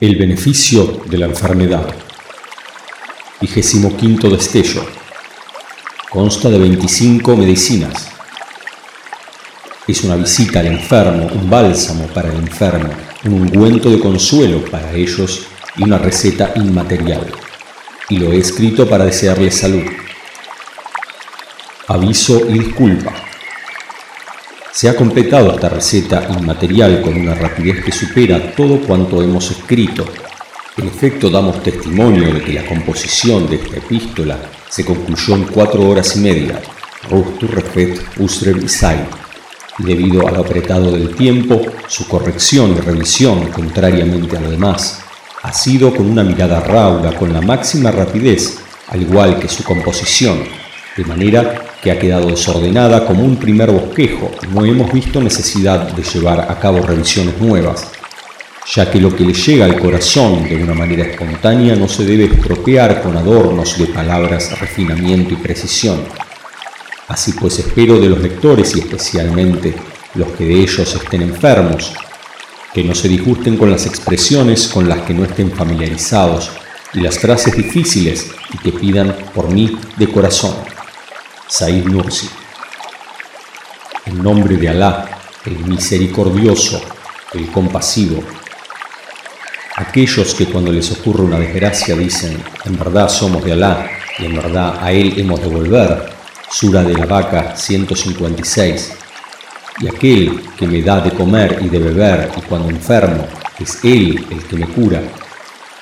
El beneficio de la enfermedad. Vigésimo quinto destello. Consta de 25 medicinas. Es una visita al enfermo, un bálsamo para el enfermo, un ungüento de consuelo para ellos y una receta inmaterial. Y lo he escrito para desearles salud. Aviso y disculpa. Se ha completado esta receta inmaterial con una rapidez que supera todo cuanto hemos escrito. En efecto, damos testimonio de que la composición de esta epístola se concluyó en cuatro horas y media, Rustu Refet Usrev y debido al apretado del tiempo, su corrección y revisión, contrariamente a lo demás, ha sido con una mirada rauda, con la máxima rapidez, al igual que su composición, de manera que ha quedado desordenada como un primer bosquejo. No hemos visto necesidad de llevar a cabo revisiones nuevas, ya que lo que le llega al corazón de una manera espontánea no se debe estropear con adornos de palabras, refinamiento y precisión. Así pues espero de los lectores y especialmente los que de ellos estén enfermos, que no se disgusten con las expresiones con las que no estén familiarizados y las frases difíciles y que pidan por mí de corazón. Said Nursi. En nombre de Alá, el misericordioso, el compasivo. Aquellos que cuando les ocurre una desgracia dicen, en verdad somos de Alá y en verdad a Él hemos de volver, Sura de la Vaca 156. Y aquel que me da de comer y de beber y cuando enfermo, es Él el que me cura,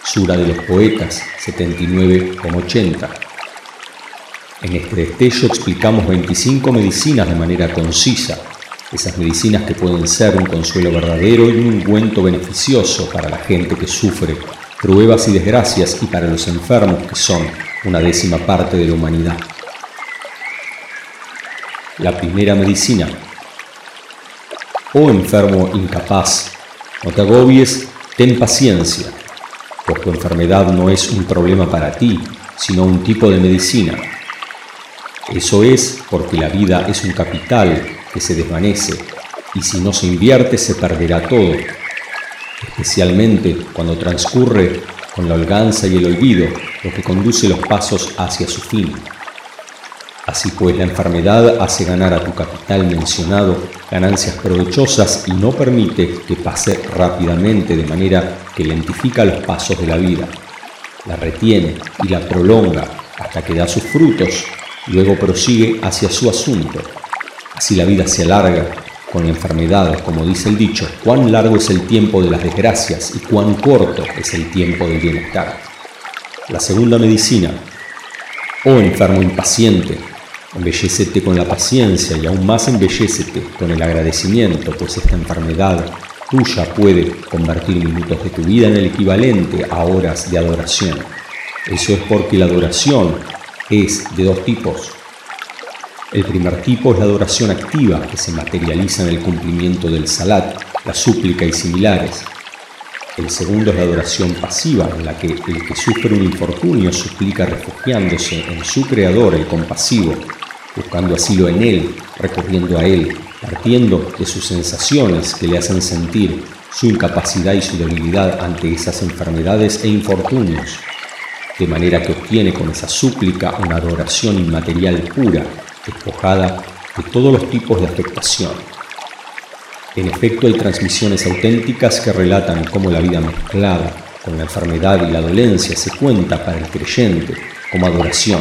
Sura de los Poetas 79,80. En este destello explicamos 25 medicinas de manera concisa, esas medicinas que pueden ser un consuelo verdadero y un ungüento beneficioso para la gente que sufre pruebas y desgracias y para los enfermos que son una décima parte de la humanidad. La primera medicina. Oh enfermo incapaz, no te agobies, ten paciencia, pues tu enfermedad no es un problema para ti, sino un tipo de medicina eso es porque la vida es un capital que se desvanece y si no se invierte se perderá todo, especialmente cuando transcurre con la holganza y el olvido lo que conduce los pasos hacia su fin. Así pues, la enfermedad hace ganar a tu capital mencionado ganancias provechosas y no permite que pase rápidamente de manera que lentifica los pasos de la vida. La retiene y la prolonga hasta que da sus frutos Luego prosigue hacia su asunto. Así la vida se alarga con la enfermedad, como dice el dicho, cuán largo es el tiempo de las desgracias y cuán corto es el tiempo del bienestar. La segunda medicina, oh enfermo impaciente, embellecete con la paciencia y aún más embellecete con el agradecimiento, pues esta enfermedad tuya puede convertir minutos de tu vida en el equivalente a horas de adoración. Eso es porque la adoración es de dos tipos. El primer tipo es la adoración activa, que se materializa en el cumplimiento del salat, la súplica y similares. El segundo es la adoración pasiva, en la que el que sufre un infortunio suplica refugiándose en su creador, el compasivo, buscando asilo en él, recurriendo a él, partiendo de sus sensaciones que le hacen sentir su incapacidad y su debilidad ante esas enfermedades e infortunios de manera que obtiene con esa súplica una adoración inmaterial pura, despojada de todos los tipos de afectación. En efecto, hay transmisiones auténticas que relatan cómo la vida mezclada con la enfermedad y la dolencia se cuenta para el creyente como adoración.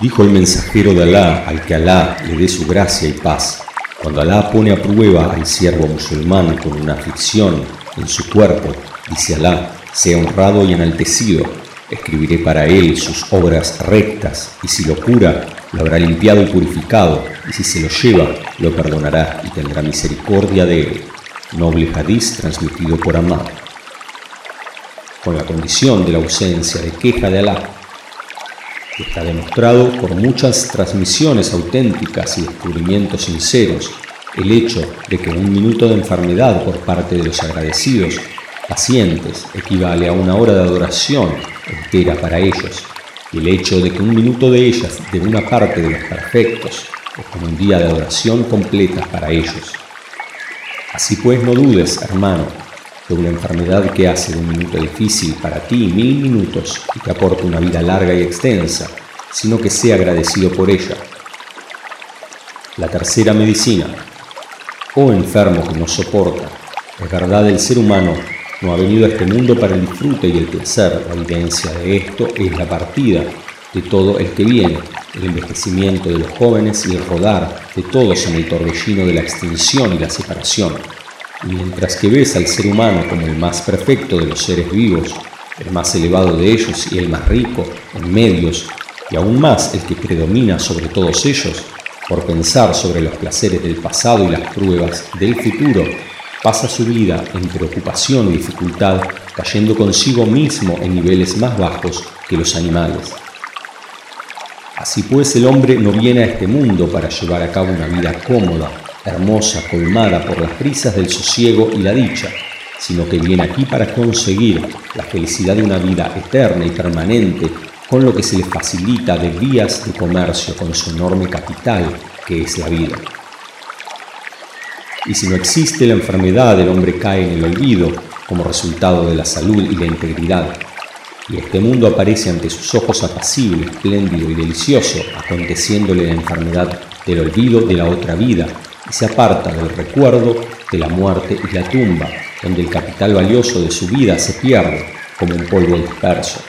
Dijo el mensajero de Alá al que Alá le dé su gracia y paz. Cuando Alá pone a prueba al siervo musulmán con una aflicción en su cuerpo, dice Alá, sea honrado y enaltecido, Escribiré para él sus obras rectas, y si lo cura, lo habrá limpiado y purificado, y si se lo lleva, lo perdonará y tendrá misericordia de él. Noble hadiz transmitido por Amad. Con la condición de la ausencia de queja de Alá, está demostrado por muchas transmisiones auténticas y descubrimientos sinceros el hecho de que un minuto de enfermedad por parte de los agradecidos pacientes equivale a una hora de adoración entera para ellos, y el hecho de que un minuto de ellas de una parte de los perfectos es como un día de adoración completa para ellos. Así pues no dudes, hermano, de una enfermedad que hace de un minuto difícil para ti mil minutos y te aporta una vida larga y extensa, sino que sea agradecido por ella. La tercera medicina. Oh enfermo que no soporta, es verdad el ser humano no ha venido a este mundo para el disfrute y el placer. La evidencia de esto es la partida de todo el que viene, el envejecimiento de los jóvenes y el rodar de todos en el torbellino de la extinción y la separación. mientras que ves al ser humano como el más perfecto de los seres vivos, el más elevado de ellos y el más rico en medios, y aún más el que predomina sobre todos ellos, por pensar sobre los placeres del pasado y las pruebas del futuro, pasa su vida en preocupación y dificultad, cayendo consigo mismo en niveles más bajos que los animales. Así pues el hombre no viene a este mundo para llevar a cabo una vida cómoda, hermosa, colmada por las brisas del sosiego y la dicha, sino que viene aquí para conseguir la felicidad de una vida eterna y permanente con lo que se le facilita de vías de comercio con su enorme capital que es la vida. Y si no existe la enfermedad, el hombre cae en el olvido como resultado de la salud y la integridad y este mundo aparece ante sus ojos apacible, espléndido y delicioso, aconteciéndole la enfermedad del olvido de la otra vida, y se aparta del recuerdo de la muerte y la tumba, donde el capital valioso de su vida se pierde como un polvo disperso.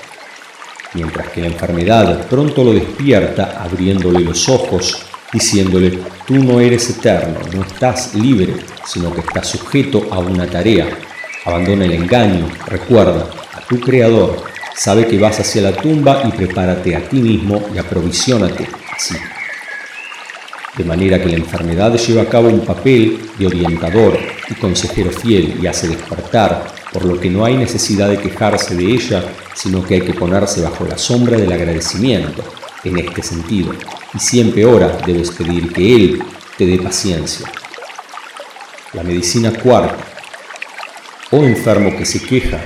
Mientras que la enfermedad pronto lo despierta, abriéndole los ojos, diciéndole, tú no eres eterno, no estás libre, sino que estás sujeto a una tarea. Abandona el engaño, recuerda a tu Creador Sabe que vas hacia la tumba y prepárate a ti mismo y aprovisionate así. De manera que la enfermedad lleva a cabo un papel de orientador y consejero fiel y hace despertar, por lo que no hay necesidad de quejarse de ella, sino que hay que ponerse bajo la sombra del agradecimiento en este sentido. Y siempre ora debes pedir que Él te dé paciencia. La medicina cuarta. Oh enfermo que se queja,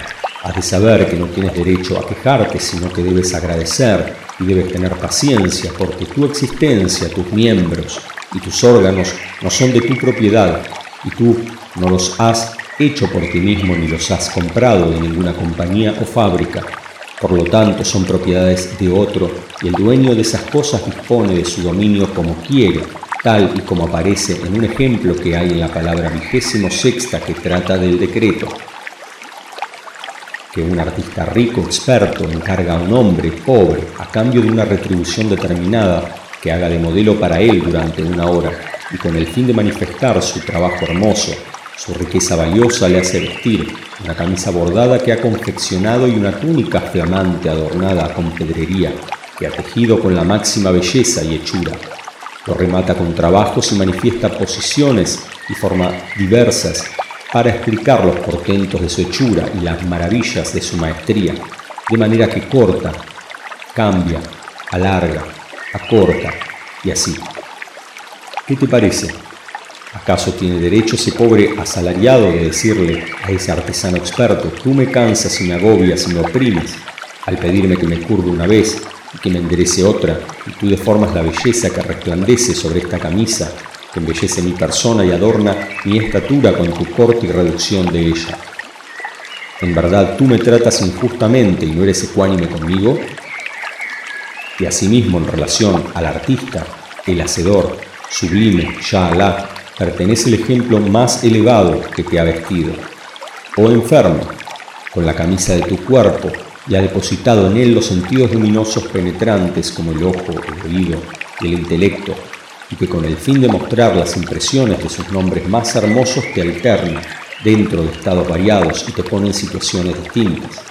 Has de saber que no tienes derecho a quejarte, sino que debes agradecer y debes tener paciencia, porque tu existencia, tus miembros y tus órganos no son de tu propiedad y tú no los has hecho por ti mismo ni los has comprado de ninguna compañía o fábrica. Por lo tanto, son propiedades de otro y el dueño de esas cosas dispone de su dominio como quiere, tal y como aparece en un ejemplo que hay en la palabra vigésimo sexta que trata del decreto. Que un artista rico, experto, encarga a un hombre pobre a cambio de una retribución determinada que haga de modelo para él durante una hora y con el fin de manifestar su trabajo hermoso, su riqueza valiosa le hace vestir una camisa bordada que ha confeccionado y una túnica flamante adornada con pedrería que ha tejido con la máxima belleza y hechura. Lo remata con trabajos y manifiesta posiciones y formas diversas para explicar los portentos de su hechura y las maravillas de su maestría, de manera que corta, cambia, alarga, acorta y así. ¿Qué te parece? ¿Acaso tiene derecho ese pobre asalariado de decirle a ese artesano experto, tú me cansas y me agobias y me oprimes, al pedirme que me curve una vez y que me enderece otra, y tú deformas la belleza que resplandece sobre esta camisa que embellece mi persona y adorna mi estatura con tu corte y reducción de ella. En verdad tú me tratas injustamente y no eres ecuánime conmigo. Y asimismo en relación al artista, el hacedor, sublime, ya Alá, pertenece el ejemplo más elevado que te ha vestido. Oh enfermo, con la camisa de tu cuerpo y ha depositado en él los sentidos luminosos penetrantes como el ojo, el oído y el intelecto, y que con el fin de mostrar las impresiones de sus nombres más hermosos te alterna dentro de estados variados y te pone en situaciones distintas.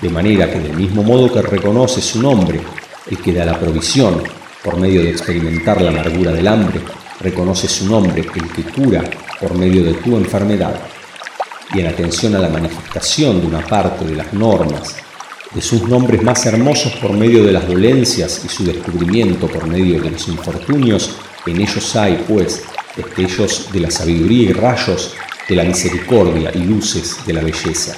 De manera que del mismo modo que reconoce su nombre, el que da la provisión por medio de experimentar la amargura del hambre, reconoce su nombre, el que cura por medio de tu enfermedad. Y en atención a la manifestación de una parte de las normas de sus nombres más hermosos por medio de las dolencias y su descubrimiento por medio de los infortunios, en ellos hay, pues, destellos de la sabiduría y rayos de la misericordia y luces de la belleza.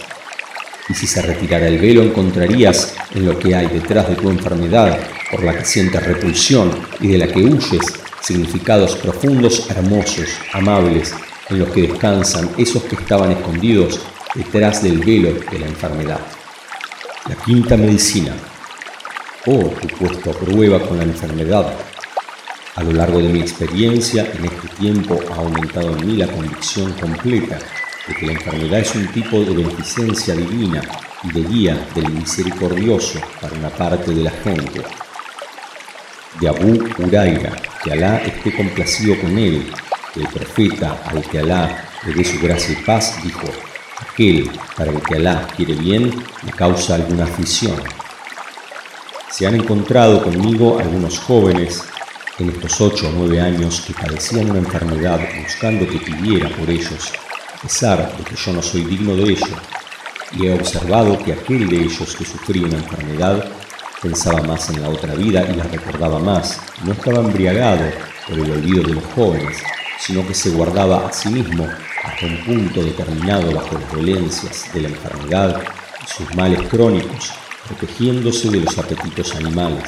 Y si se retirara el velo encontrarías en lo que hay detrás de tu enfermedad, por la que sientes repulsión y de la que huyes, significados profundos, hermosos, amables, en los que descansan esos que estaban escondidos detrás del velo de la enfermedad. La quinta medicina. Oh, tu puesto a prueba con la enfermedad. A lo largo de mi experiencia en este tiempo ha aumentado en mí la convicción completa de que la enfermedad es un tipo de beneficencia divina y de guía del misericordioso para una parte de la gente. De Abu Uraira, que Alá esté complacido con él, el profeta al que Alá le dé su gracia y paz dijo, aquel para el que Alá quiere bien le causa alguna aflicción. Se han encontrado conmigo algunos jóvenes en estos ocho o nueve años que padecían una enfermedad buscando que pidiera por ellos a pesar de que yo no soy digno de ello, y he observado que aquel de ellos que sufría una enfermedad pensaba más en la otra vida y la recordaba más, no estaba embriagado por el olvido de los jóvenes, sino que se guardaba a sí mismo hasta un punto determinado bajo las dolencias de la enfermedad y sus males crónicos, protegiéndose de los apetitos animales.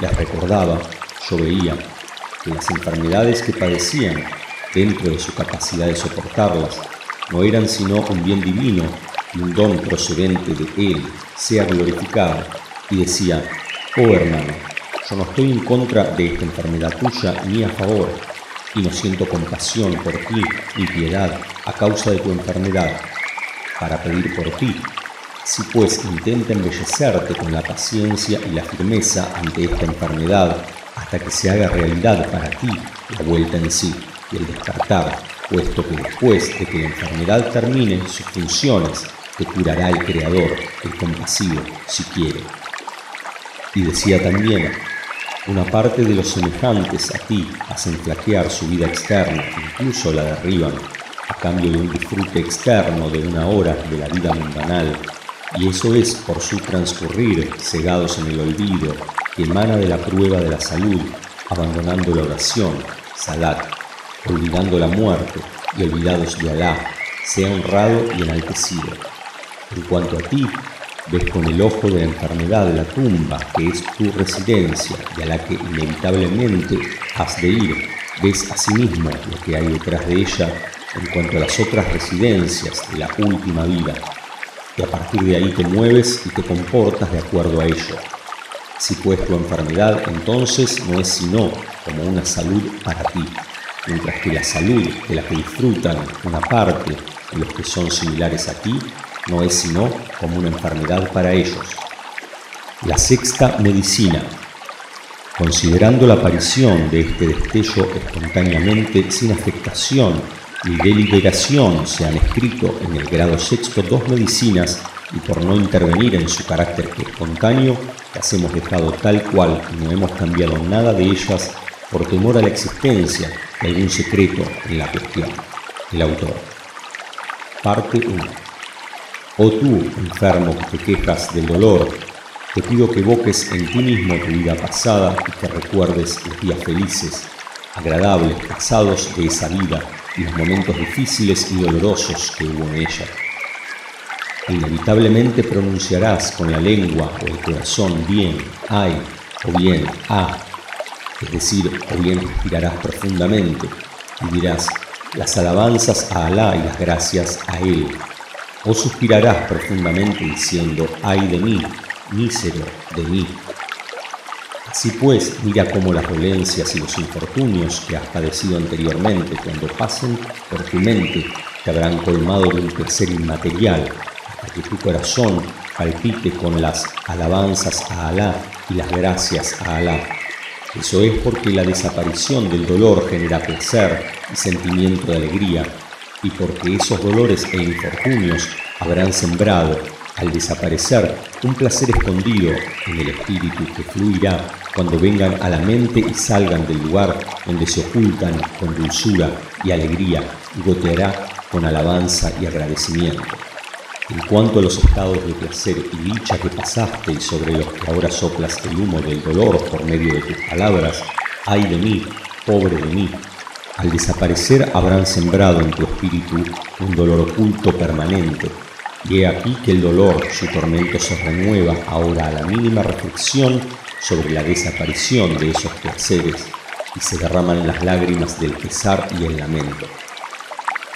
Les recordaba, yo veía, que las enfermedades que padecían dentro de su capacidad de soportarlas, no eran sino un bien divino y un don procedente de Él, sea glorificado, y decía, oh hermano, yo no estoy en contra de esta enfermedad tuya ni a favor, y no siento compasión por ti ni piedad a causa de tu enfermedad, para pedir por ti. Si pues intenta embellecerte con la paciencia y la firmeza ante esta enfermedad, hasta que se haga realidad para ti la vuelta en sí y el despertar, puesto que después de que la enfermedad termine sus funciones, te curará el Creador, el compasivo, si quiere. Y decía también, una parte de los semejantes a ti hacen flaquear su vida externa, incluso la derriban, a cambio de un disfrute externo de una hora de la vida mundanal, y eso es por su transcurrir, cegados en el olvido, que emana de la prueba de la salud, abandonando la oración, salat, olvidando la muerte y olvidados de Alá, sea honrado y enaltecido. En cuanto a ti, ves con el ojo de la enfermedad la tumba que es tu residencia y a la que inevitablemente has de ir. Ves a sí lo que hay detrás de ella en cuanto a las otras residencias de la última vida. Y a partir de ahí te mueves y te comportas de acuerdo a ello. Si pues tu enfermedad entonces no es sino como una salud para ti, mientras que la salud de la que disfrutan una parte de los que son similares a ti no es sino como una enfermedad para ellos. La sexta medicina. Considerando la aparición de este destello espontáneamente sin afectación y deliberación se han escrito en el grado sexto dos medicinas y por no intervenir en su carácter espontáneo, las hemos dejado tal cual y no hemos cambiado nada de ellas por temor a la existencia de algún secreto en la cuestión. El autor. Parte 1. Oh tú, enfermo que te quejas del dolor, te pido que evoques en ti mismo tu vida pasada y que recuerdes los días felices, agradables, pasados de esa vida y los momentos difíciles y dolorosos que hubo en ella. Inevitablemente pronunciarás con la lengua o el corazón bien, ay, o bien, ah, es decir, o bien respirarás profundamente y dirás las alabanzas a Alá y las gracias a Él, o suspirarás profundamente diciendo, ay de mí, mísero de mí. Así pues, mira cómo las dolencias y los infortunios que has padecido anteriormente, cuando pasen por tu mente, te habrán colmado de un placer inmaterial, hasta que tu corazón palpite con las alabanzas a Alá y las gracias a Alá eso es porque la desaparición del dolor genera placer y sentimiento de alegría, y porque esos dolores e infortunios habrán sembrado, al desaparecer, un placer escondido en el espíritu que fluirá cuando vengan a la mente y salgan del lugar donde se ocultan con dulzura y alegría y goteará con alabanza y agradecimiento. En cuanto a los estados de placer y dicha que pasaste y sobre los que ahora soplas el humo del dolor por medio de tus palabras, ay de mí, pobre de mí, al desaparecer habrán sembrado en tu espíritu un dolor oculto permanente, y he aquí que el dolor, su tormento se renueva ahora a la mínima reflexión sobre la desaparición de esos placeres, y se derraman las lágrimas del pesar y el lamento.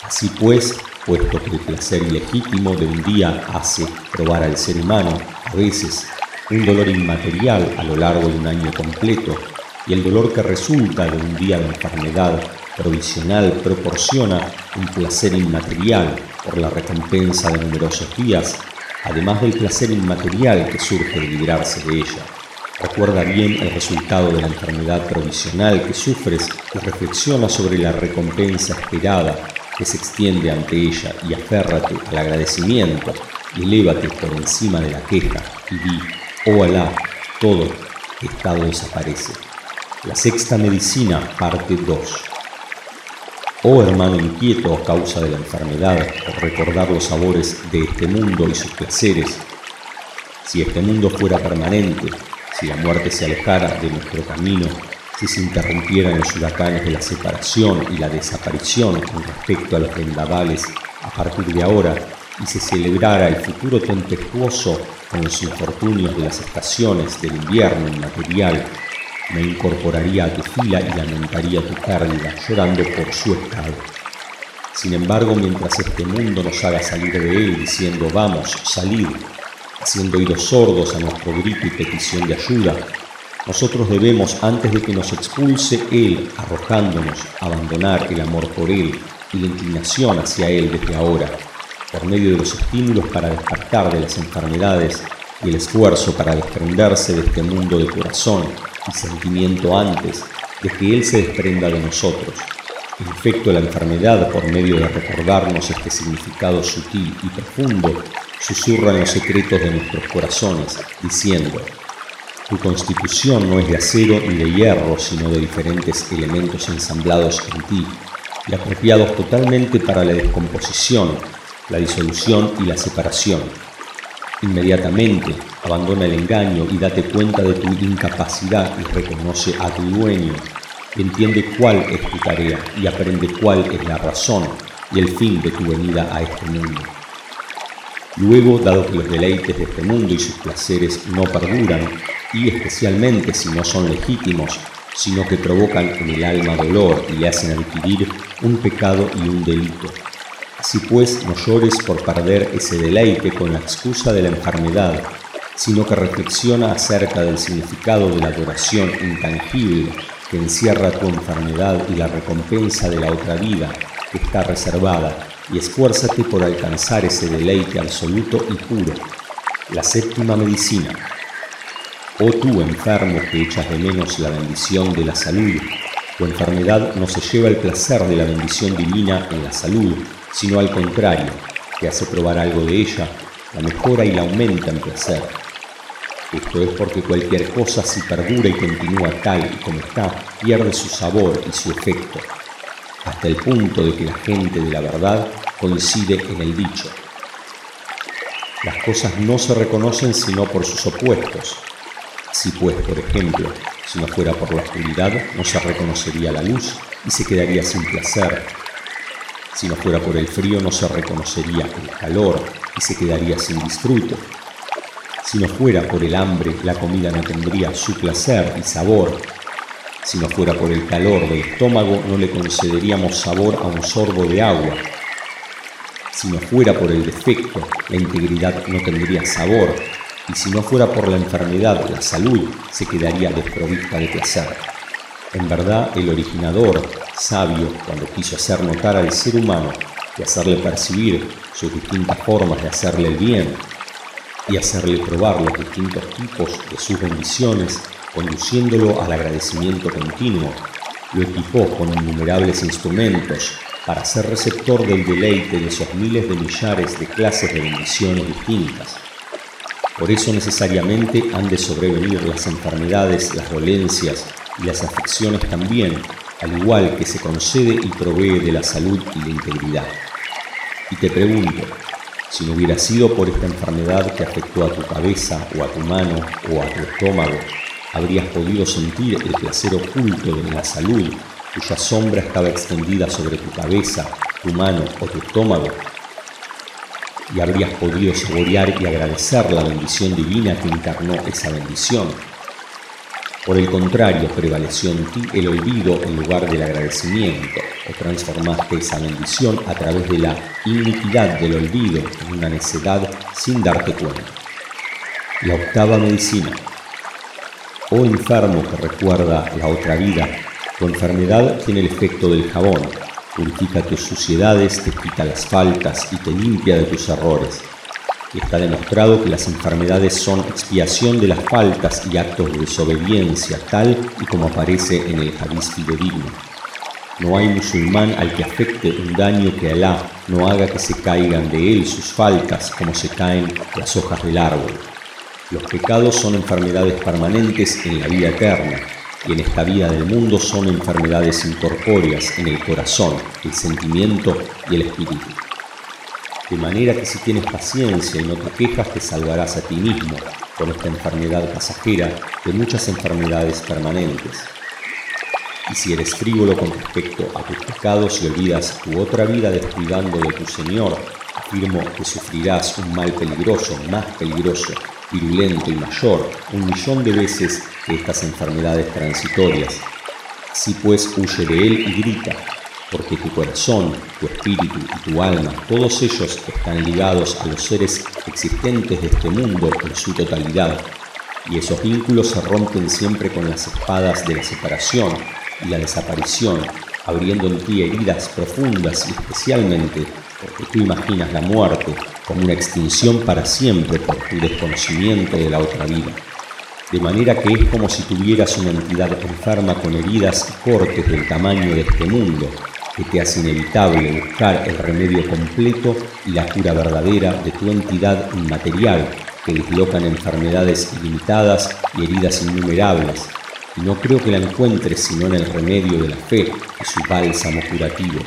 Así pues, puesto que el placer ilegítimo de un día hace probar al ser humano, a veces, un dolor inmaterial a lo largo de un año completo, y el dolor que resulta de un día de enfermedad provisional proporciona un placer inmaterial por la recompensa de numerosos días, además del placer inmaterial que surge de librarse de ella. Recuerda bien el resultado de la enfermedad provisional que sufres y reflexiona sobre la recompensa esperada que se extiende ante ella y aférrate al agradecimiento y elévate por encima de la queja y di, oh Alá, todo estado desaparece. La sexta medicina, parte 2. Oh hermano inquieto a causa de la enfermedad, por recordar los sabores de este mundo y sus placeres, si este mundo fuera permanente, si la muerte se alejara de nuestro camino, si se interrumpieran los huracanes de la separación y la desaparición con respecto a los vendavales a partir de ahora, y se celebrara el futuro tempestuoso con los infortunios de las estaciones del invierno inmaterial me incorporaría a tu fila y lamentaría tu pérdida, llorando por su estado. Sin embargo, mientras este mundo nos haga salir de él diciendo vamos, salid, haciendo oídos sordos a nuestro grito y petición de ayuda, nosotros debemos, antes de que nos expulse Él, arrojándonos, abandonar el amor por Él y la inclinación hacia Él desde ahora, por medio de los estímulos para despertar de las enfermedades y el esfuerzo para desprenderse de este mundo de corazón y sentimiento antes de que Él se desprenda de nosotros. En efecto, la enfermedad, por medio de recordarnos este significado sutil y profundo, susurra en los secretos de nuestros corazones, diciendo, tu constitución no es de acero ni de hierro, sino de diferentes elementos ensamblados en ti y apropiados totalmente para la descomposición, la disolución y la separación Inmediatamente abandona el engaño y date cuenta de tu incapacidad y reconoce a tu dueño. Entiende cuál es tu tarea y aprende cuál es la razón y el fin de tu venida a este mundo. Luego, dado que los deleites de este mundo y sus placeres no perduran, y especialmente si no son legítimos, sino que provocan en el alma dolor y hacen adquirir un pecado y un delito, Así pues, no llores por perder ese deleite con la excusa de la enfermedad, sino que reflexiona acerca del significado de la adoración intangible que encierra tu enfermedad y la recompensa de la otra vida que está reservada, y esfuérzate por alcanzar ese deleite absoluto y puro. La séptima medicina. Oh tú enfermo que echas de menos la bendición de la salud, tu enfermedad no se lleva el placer de la bendición divina en la salud, sino al contrario, que hace probar algo de ella, la mejora y la aumenta en placer. Esto es porque cualquier cosa si perdura y continúa tal y como está, pierde su sabor y su efecto, hasta el punto de que la gente de la verdad coincide en el dicho. Las cosas no se reconocen sino por sus opuestos. Si pues, por ejemplo, si no fuera por la oscuridad, no se reconocería la luz y se quedaría sin placer, si no fuera por el frío no se reconocería el calor y se quedaría sin disfrute. Si no fuera por el hambre, la comida no tendría su placer y sabor. Si no fuera por el calor del estómago, no le concederíamos sabor a un sorbo de agua. Si no fuera por el defecto, la integridad no tendría sabor. Y si no fuera por la enfermedad, la salud se quedaría desprovista de placer. En verdad, el originador, sabio, cuando quiso hacer notar al ser humano y hacerle percibir sus distintas formas de hacerle el bien y hacerle probar los distintos tipos de sus bendiciones, conduciéndolo al agradecimiento continuo, lo equipó con innumerables instrumentos para ser receptor del deleite de esos miles de millares de clases de bendiciones distintas. Por eso necesariamente han de sobrevenir las enfermedades, las dolencias, y las afecciones también, al igual que se concede y provee de la salud y la integridad. Y te pregunto, si no hubiera sido por esta enfermedad que afectó a tu cabeza o a tu mano o a tu estómago, habrías podido sentir el placer oculto de la salud cuya sombra estaba extendida sobre tu cabeza, tu mano o tu estómago, y habrías podido saborear y agradecer la bendición divina que encarnó esa bendición. Por el contrario, prevaleció en ti el olvido en lugar del agradecimiento, o transformaste esa bendición a través de la iniquidad del olvido en una necedad sin darte cuenta. La octava medicina. Oh enfermo que recuerda la otra vida, tu enfermedad tiene el efecto del jabón, purifica tus suciedades, te quita las faltas y te limpia de tus errores. Está demostrado que las enfermedades son expiación de las faltas y actos de desobediencia, tal y como aparece en el hadís fidedigno. No hay musulmán al que afecte un daño que Alá no haga que se caigan de él sus faltas como se caen las hojas del árbol. Los pecados son enfermedades permanentes en la vida eterna, y en esta vida del mundo son enfermedades incorpóreas en el corazón, el sentimiento y el espíritu. De manera que si tienes paciencia y no te quejas, te salvarás a ti mismo con esta enfermedad pasajera de muchas enfermedades permanentes. Y si eres frívolo con respecto a tus pecados y olvidas tu otra vida descuidando de tu Señor, afirmo que sufrirás un mal peligroso, más peligroso, virulento y mayor un millón de veces que estas enfermedades transitorias. Si pues huye de él y grita, porque tu corazón, tu espíritu y tu alma, todos ellos están ligados a los seres existentes de este mundo en su totalidad, y esos vínculos se rompen siempre con las espadas de la separación y la desaparición, abriendo en ti heridas profundas y especialmente porque tú imaginas la muerte como una extinción para siempre por tu desconocimiento de la otra vida. De manera que es como si tuvieras una entidad enferma con heridas y cortes del tamaño de este mundo, que te hace inevitable buscar el remedio completo y la cura verdadera de tu entidad inmaterial, que dislocan enfermedades ilimitadas y heridas innumerables, y no creo que la encuentres sino en el remedio de la fe y su bálsamo curativo.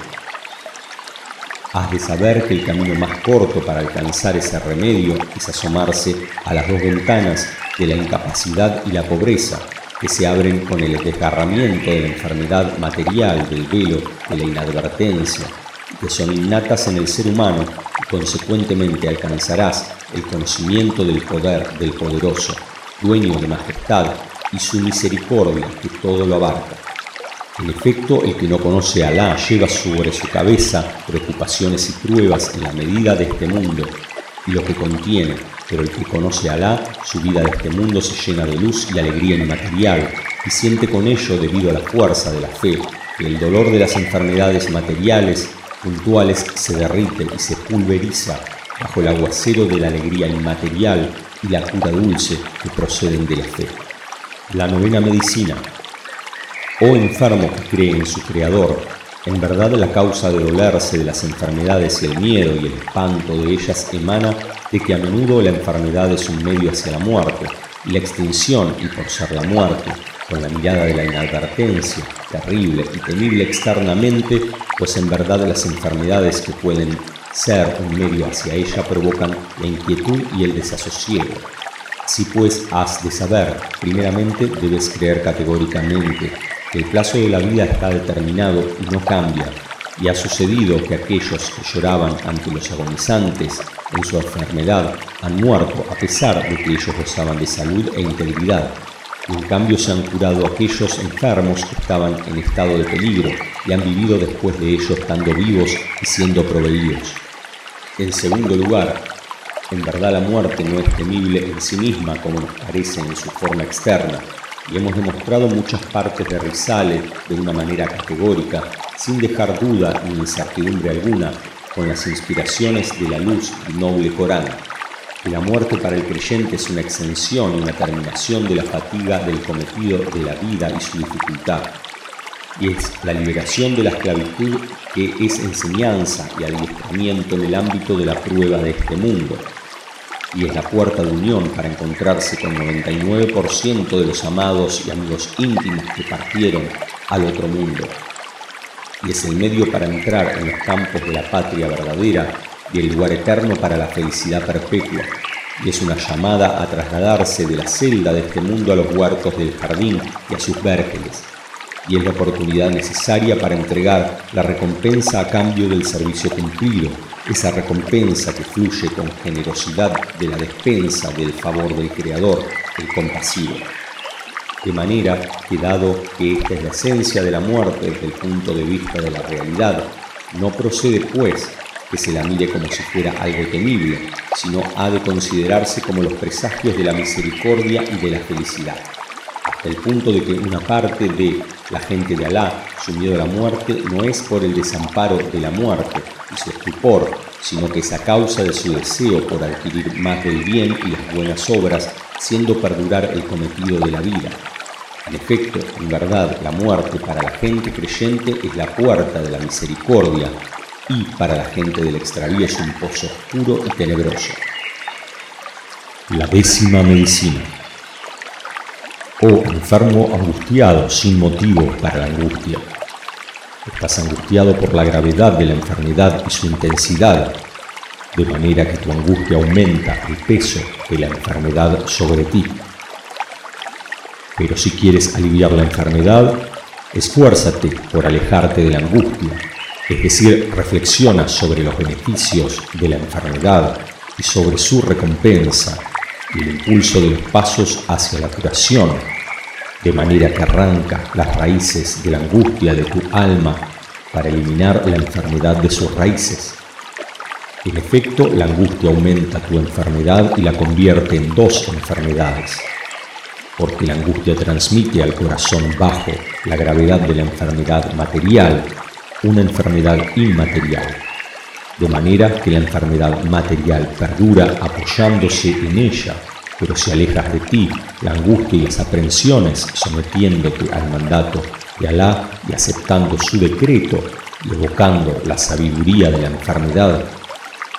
Has de saber que el camino más corto para alcanzar ese remedio es asomarse a las dos ventanas de la incapacidad y la pobreza que se abren con el desgarramiento de la enfermedad material, del velo, de la inadvertencia, que son innatas en el ser humano y consecuentemente alcanzarás el conocimiento del poder del poderoso, dueño de majestad y su misericordia que todo lo abarca. En efecto, el que no conoce a Alá lleva sobre su cabeza preocupaciones y pruebas en la medida de este mundo y lo que contiene, pero el que conoce a Alá, su vida de este mundo se llena de luz y alegría inmaterial y siente con ello, debido a la fuerza de la fe, que el dolor de las enfermedades materiales puntuales se derrite y se pulveriza bajo el aguacero de la alegría inmaterial y la cura dulce que proceden de la fe. La novena medicina Oh enfermo que cree en su Creador, en verdad la causa de dolerse de las enfermedades y el miedo y el espanto de ellas emana de que a menudo la enfermedad es un medio hacia la muerte, y la extinción, y por ser la muerte, con la mirada de la inadvertencia, terrible y temible externamente, pues en verdad las enfermedades que pueden ser un medio hacia ella provocan la inquietud y el desasosiego. Si pues has de saber, primeramente debes creer categóricamente el plazo de la vida está determinado y no cambia, y ha sucedido que aquellos que lloraban ante los agonizantes en su enfermedad han muerto a pesar de que ellos gozaban de salud e integridad. En cambio se han curado aquellos enfermos que estaban en estado de peligro y han vivido después de ellos estando vivos y siendo proveídos. En segundo lugar, en verdad la muerte no es temible en sí misma como nos parece en su forma externa, y hemos demostrado muchas partes de Risale de una manera categórica, sin dejar duda ni incertidumbre alguna, con las inspiraciones de la luz del noble Corán. La muerte para el creyente es una extensión y una terminación de la fatiga del cometido de la vida y su dificultad, y es la liberación de la esclavitud que es enseñanza y adiestramiento en el ámbito de la prueba de este mundo, y es la puerta de unión para encontrarse con 99% de los amados y amigos íntimos que partieron al otro mundo. Y es el medio para entrar en los campos de la patria verdadera y el lugar eterno para la felicidad perpetua. Y es una llamada a trasladarse de la celda de este mundo a los huertos del jardín y a sus vérgenes y es la oportunidad necesaria para entregar la recompensa a cambio del servicio cumplido, esa recompensa que fluye con generosidad de la despensa del favor del Creador, el compasivo. De manera que dado que esta es la esencia de la muerte desde el punto de vista de la realidad, no procede pues que se la mire como si fuera algo temible, sino ha de considerarse como los presagios de la misericordia y de la felicidad, el punto de que una parte de la gente de Alá, su miedo a la muerte, no es por el desamparo de la muerte y su estupor, sino que es a causa de su deseo por adquirir más del bien y las buenas obras, siendo perdurar el cometido de la vida. En efecto, en verdad, la muerte para la gente creyente es la puerta de la misericordia, y para la gente del extravío es un pozo oscuro y tenebroso. La décima medicina. Oh enfermo angustiado sin motivo para la angustia. Estás angustiado por la gravedad de la enfermedad y su intensidad, de manera que tu angustia aumenta el peso de la enfermedad sobre ti. Pero si quieres aliviar la enfermedad, esfuérzate por alejarte de la angustia es decir, reflexiona sobre los beneficios de la enfermedad y sobre su recompensa y el impulso de los pasos hacia la curación, de manera que arranca las raíces de la angustia de tu alma para eliminar la enfermedad de sus raíces. En efecto, la angustia aumenta tu enfermedad y la convierte en dos enfermedades, porque la angustia transmite al corazón bajo la gravedad de la enfermedad material una enfermedad inmaterial, de manera que la enfermedad material perdura apoyándose en ella, pero si alejas de ti la angustia y las aprensiones, sometiéndote al mandato de Alá y aceptando su decreto y evocando la sabiduría de la enfermedad,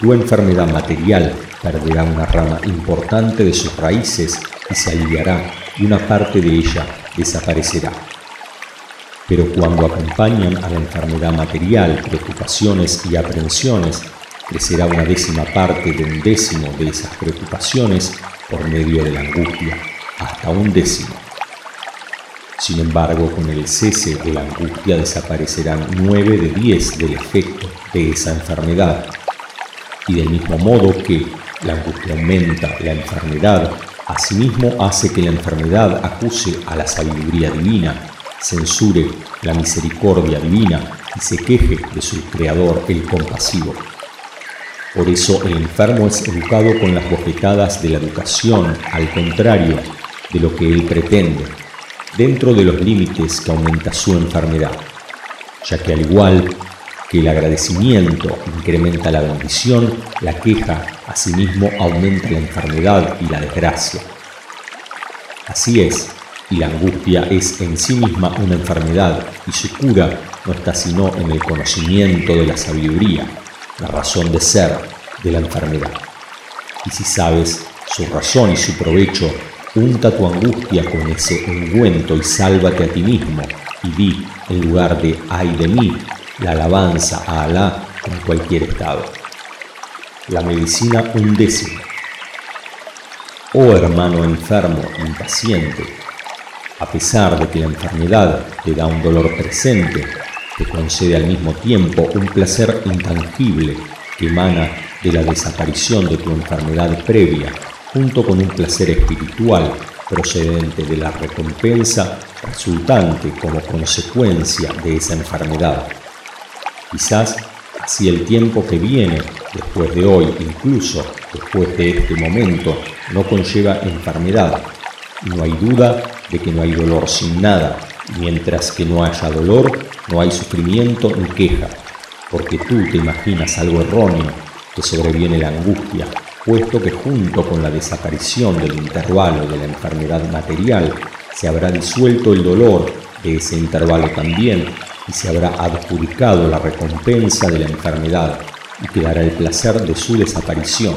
tu enfermedad material perderá una rama importante de sus raíces y se aliviará y una parte de ella desaparecerá. Pero cuando acompañan a la enfermedad material preocupaciones y aprensiones, crecerá una décima parte de un décimo de esas preocupaciones por medio de la angustia, hasta un décimo. Sin embargo, con el cese de la angustia desaparecerán nueve de diez del efecto de esa enfermedad. Y del mismo modo que la angustia aumenta la enfermedad, asimismo hace que la enfermedad acuse a la sabiduría divina censure la misericordia divina y se queje de su Creador, el compasivo. Por eso el enfermo es educado con las bofetadas de la educación, al contrario de lo que él pretende, dentro de los límites que aumenta su enfermedad, ya que al igual que el agradecimiento incrementa la bendición, la queja asimismo aumenta la enfermedad y la desgracia. Así es, y la angustia es en sí misma una enfermedad y su cura no está sino en el conocimiento de la sabiduría, la razón de ser de la enfermedad. Y si sabes su razón y su provecho, unta tu angustia con ese ungüento y sálvate a ti mismo y di en lugar de ay de mí la alabanza a Alá en cualquier estado. La medicina undécima. Oh hermano enfermo, impaciente, a pesar de que la enfermedad te da un dolor presente, te concede al mismo tiempo un placer intangible que emana de la desaparición de tu enfermedad previa, junto con un placer espiritual procedente de la recompensa resultante como consecuencia de esa enfermedad. Quizás así el tiempo que viene, después de hoy, incluso después de este momento, no conlleva enfermedad, no hay duda de que no hay dolor sin nada. Mientras que no haya dolor, no hay sufrimiento ni queja, porque tú te imaginas algo erróneo, que sobreviene la angustia, puesto que junto con la desaparición del intervalo de la enfermedad material, se habrá disuelto el dolor de ese intervalo también y se habrá adjudicado la recompensa de la enfermedad y quedará el placer de su desaparición.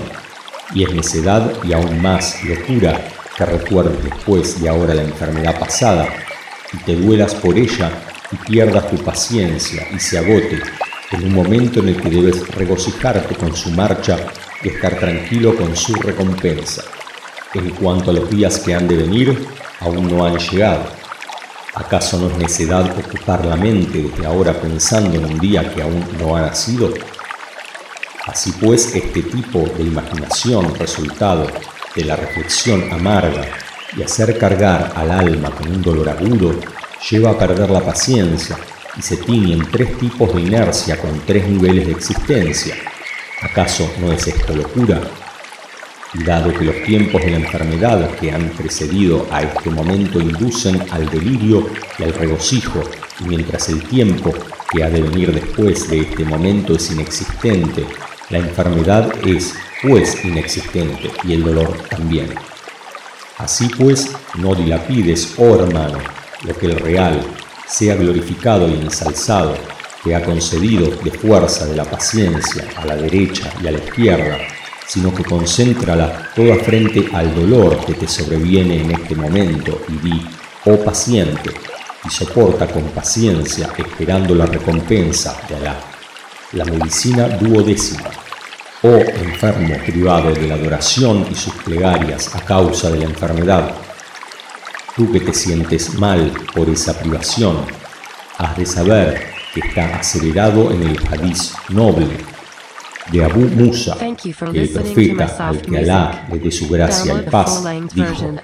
Y es necedad y aún más locura que recuerdes después y ahora la enfermedad pasada y te duelas por ella y pierdas tu paciencia y se agote en un momento en el que debes regocijarte con su marcha y estar tranquilo con su recompensa. En cuanto a los días que han de venir, aún no han llegado. ¿Acaso no es necedad ocupar la mente desde ahora pensando en un día que aún no ha nacido? Así pues, este tipo de imaginación resultado de la reflexión amarga y hacer cargar al alma con un dolor agudo lleva a perder la paciencia y se tiñen tres tipos de inercia con tres niveles de existencia. ¿Acaso no es esto locura? Dado que los tiempos de la enfermedad que han precedido a este momento inducen al delirio y al regocijo, y mientras el tiempo que ha de venir después de este momento es inexistente, la enfermedad es pues inexistente y el dolor también. Así pues, no dilapides, oh hermano, lo que el real sea glorificado y ensalzado, que ha concedido de fuerza de la paciencia a la derecha y a la izquierda, sino que concéntrala toda frente al dolor que te sobreviene en este momento y di, oh paciente, y soporta con paciencia esperando la recompensa de Alá. La medicina duodécima. Oh enfermo privado de la adoración y sus plegarias a causa de la enfermedad, tú que te sientes mal por esa privación, has de saber que está acelerado en el hadiz noble de Abu Musa, que el profeta, al que Alá le dé su gracia y paz, dijo,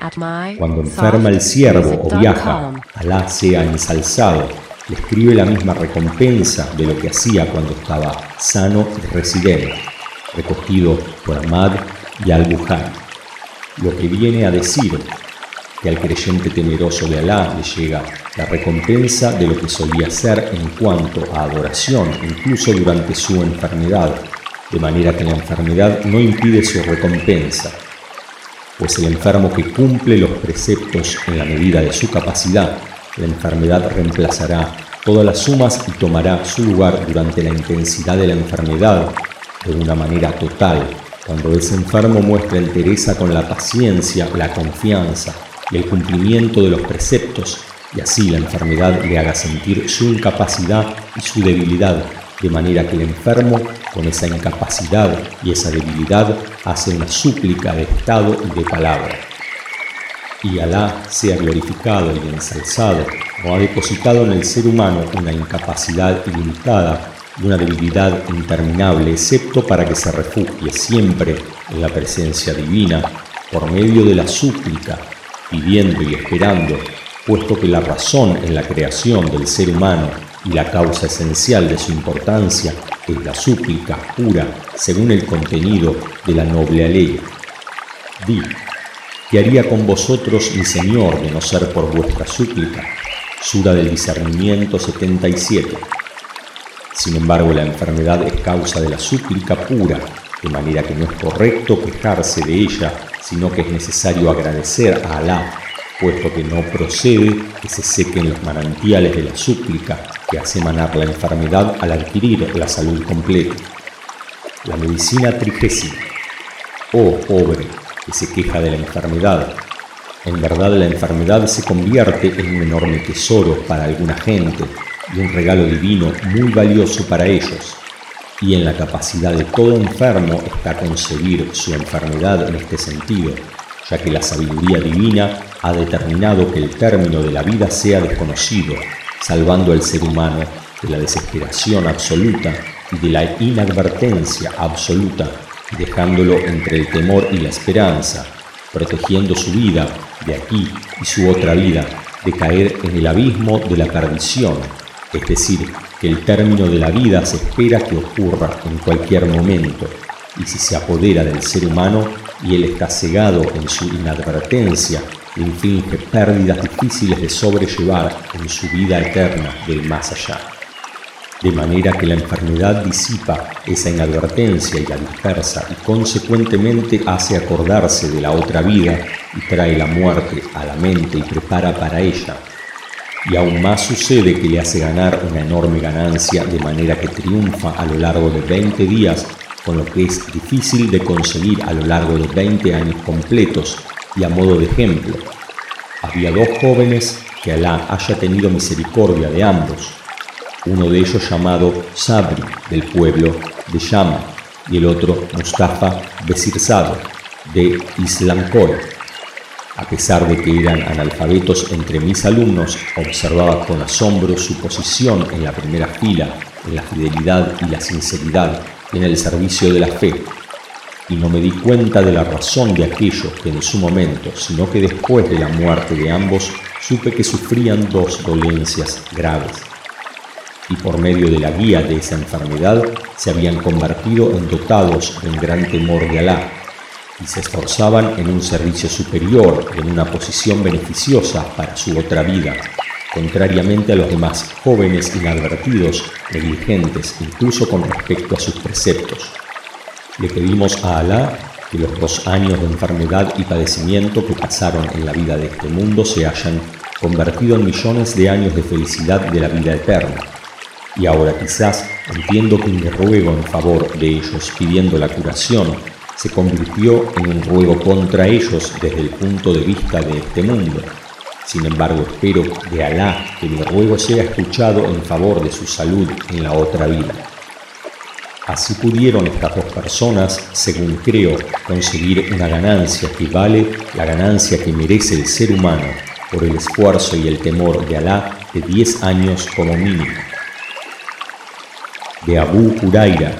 cuando enferma el siervo o viaja, Alá sea ensalzado, escribe la misma recompensa de lo que hacía cuando estaba sano y residente, recogido por Ahmad y al-Bukhari. Lo que viene a decir que al creyente temeroso de Alá le llega la recompensa de lo que solía ser en cuanto a adoración, incluso durante su enfermedad, de manera que la enfermedad no impide su recompensa, pues el enfermo que cumple los preceptos en la medida de su capacidad, la enfermedad reemplazará todas las sumas y tomará su lugar durante la intensidad de la enfermedad de una manera total, cuando ese enfermo muestra entereza con la paciencia, la confianza y el cumplimiento de los preceptos, y así la enfermedad le haga sentir su incapacidad y su debilidad, de manera que el enfermo, con esa incapacidad y esa debilidad, hace una súplica de estado y de palabra. Y Alá sea glorificado y ensalzado, o ha depositado en el ser humano una incapacidad ilimitada y una debilidad interminable, excepto para que se refugie siempre en la presencia divina por medio de la súplica, pidiendo y esperando, puesto que la razón en la creación del ser humano y la causa esencial de su importancia es la súplica pura según el contenido de la noble ley. Di, ¿qué haría con vosotros mi Señor de no ser por vuestra súplica? Sura del discernimiento 77. Sin embargo, la enfermedad es causa de la súplica pura, de manera que no es correcto quejarse de ella, sino que es necesario agradecer a Alá puesto que no procede que se sequen los manantiales de la súplica que hace manar la enfermedad al adquirir la salud completa. La medicina trigésima. Oh pobre que se queja de la enfermedad. En verdad la enfermedad se convierte en un enorme tesoro para alguna gente y un regalo divino muy valioso para ellos. Y en la capacidad de todo enfermo está concebir su enfermedad en este sentido, ya que la sabiduría divina ha determinado que el término de la vida sea desconocido, salvando al ser humano de la desesperación absoluta y de la inadvertencia absoluta, dejándolo entre el temor y la esperanza, protegiendo su vida de aquí y su otra vida de caer en el abismo de la perdición, es decir, que el término de la vida se espera que ocurra en cualquier momento, y si se apodera del ser humano y él está cegado en su inadvertencia, inflige pérdidas difíciles de sobrellevar en su vida eterna del más allá. De manera que la enfermedad disipa esa inadvertencia y la dispersa y consecuentemente hace acordarse de la otra vida y trae la muerte a la mente y prepara para ella. Y aún más sucede que le hace ganar una enorme ganancia de manera que triunfa a lo largo de 20 días con lo que es difícil de conseguir a lo largo de 20 años completos y a modo de ejemplo, había dos jóvenes que Alá haya tenido misericordia de ambos, uno de ellos llamado Sabri, del pueblo de Shama, y el otro Mustafa Besirzado, de Islamcoy. A pesar de que eran analfabetos entre mis alumnos, observaba con asombro su posición en la primera fila, en la fidelidad y la sinceridad, en el servicio de la fe. y no me di cuenta de la razón de aquello que en su momento, sino que después de la muerte de ambos, supe que sufrían dos dolencias graves. Y por medio de la guía de esa enfermedad se habían convertido en dotados de un gran temor de Alá y se esforzaban en un servicio superior, en una posición beneficiosa para su otra vida, contrariamente a los demás jóvenes inadvertidos, negligentes, incluso con respecto a sus preceptos. Le pedimos a Alá que los dos años de enfermedad y padecimiento que pasaron en la vida de este mundo se hayan convertido en millones de años de felicidad de la vida eterna. Y ahora quizás entiendo que mi ruego en favor de ellos pidiendo la curación se convirtió en un ruego contra ellos desde el punto de vista de este mundo. Sin embargo, espero de Alá que mi ruego sea escuchado en favor de su salud en la otra vida. Así pudieron estas dos personas, según creo, conseguir una ganancia que vale la ganancia que merece el ser humano por el esfuerzo y el temor de Alá de 10 años como mínimo. De Abu Huraira,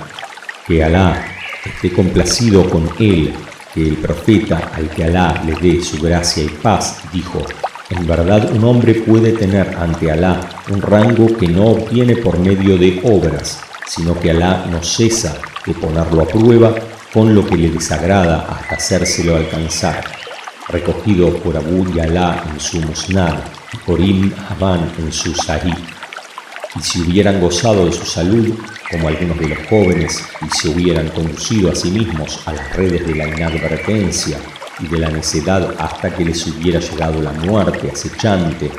que Alá esté complacido con él, que el profeta al que Alá le dé su gracia y paz dijo, en verdad un hombre puede tener ante Alá un rango que no obtiene por medio de obras, sino que Alá no cesa de ponerlo a prueba con lo que le desagrada hasta hacérselo alcanzar. Recogido por Abu Yalá en su Musnad y por Ibn Haban en su Sahih. Y si hubieran gozado de su salud, como algunos de los jóvenes, y se hubieran conducido a sí mismos a las redes de la inadvertencia y de la necedad hasta que les hubiera llegado la muerte acechante,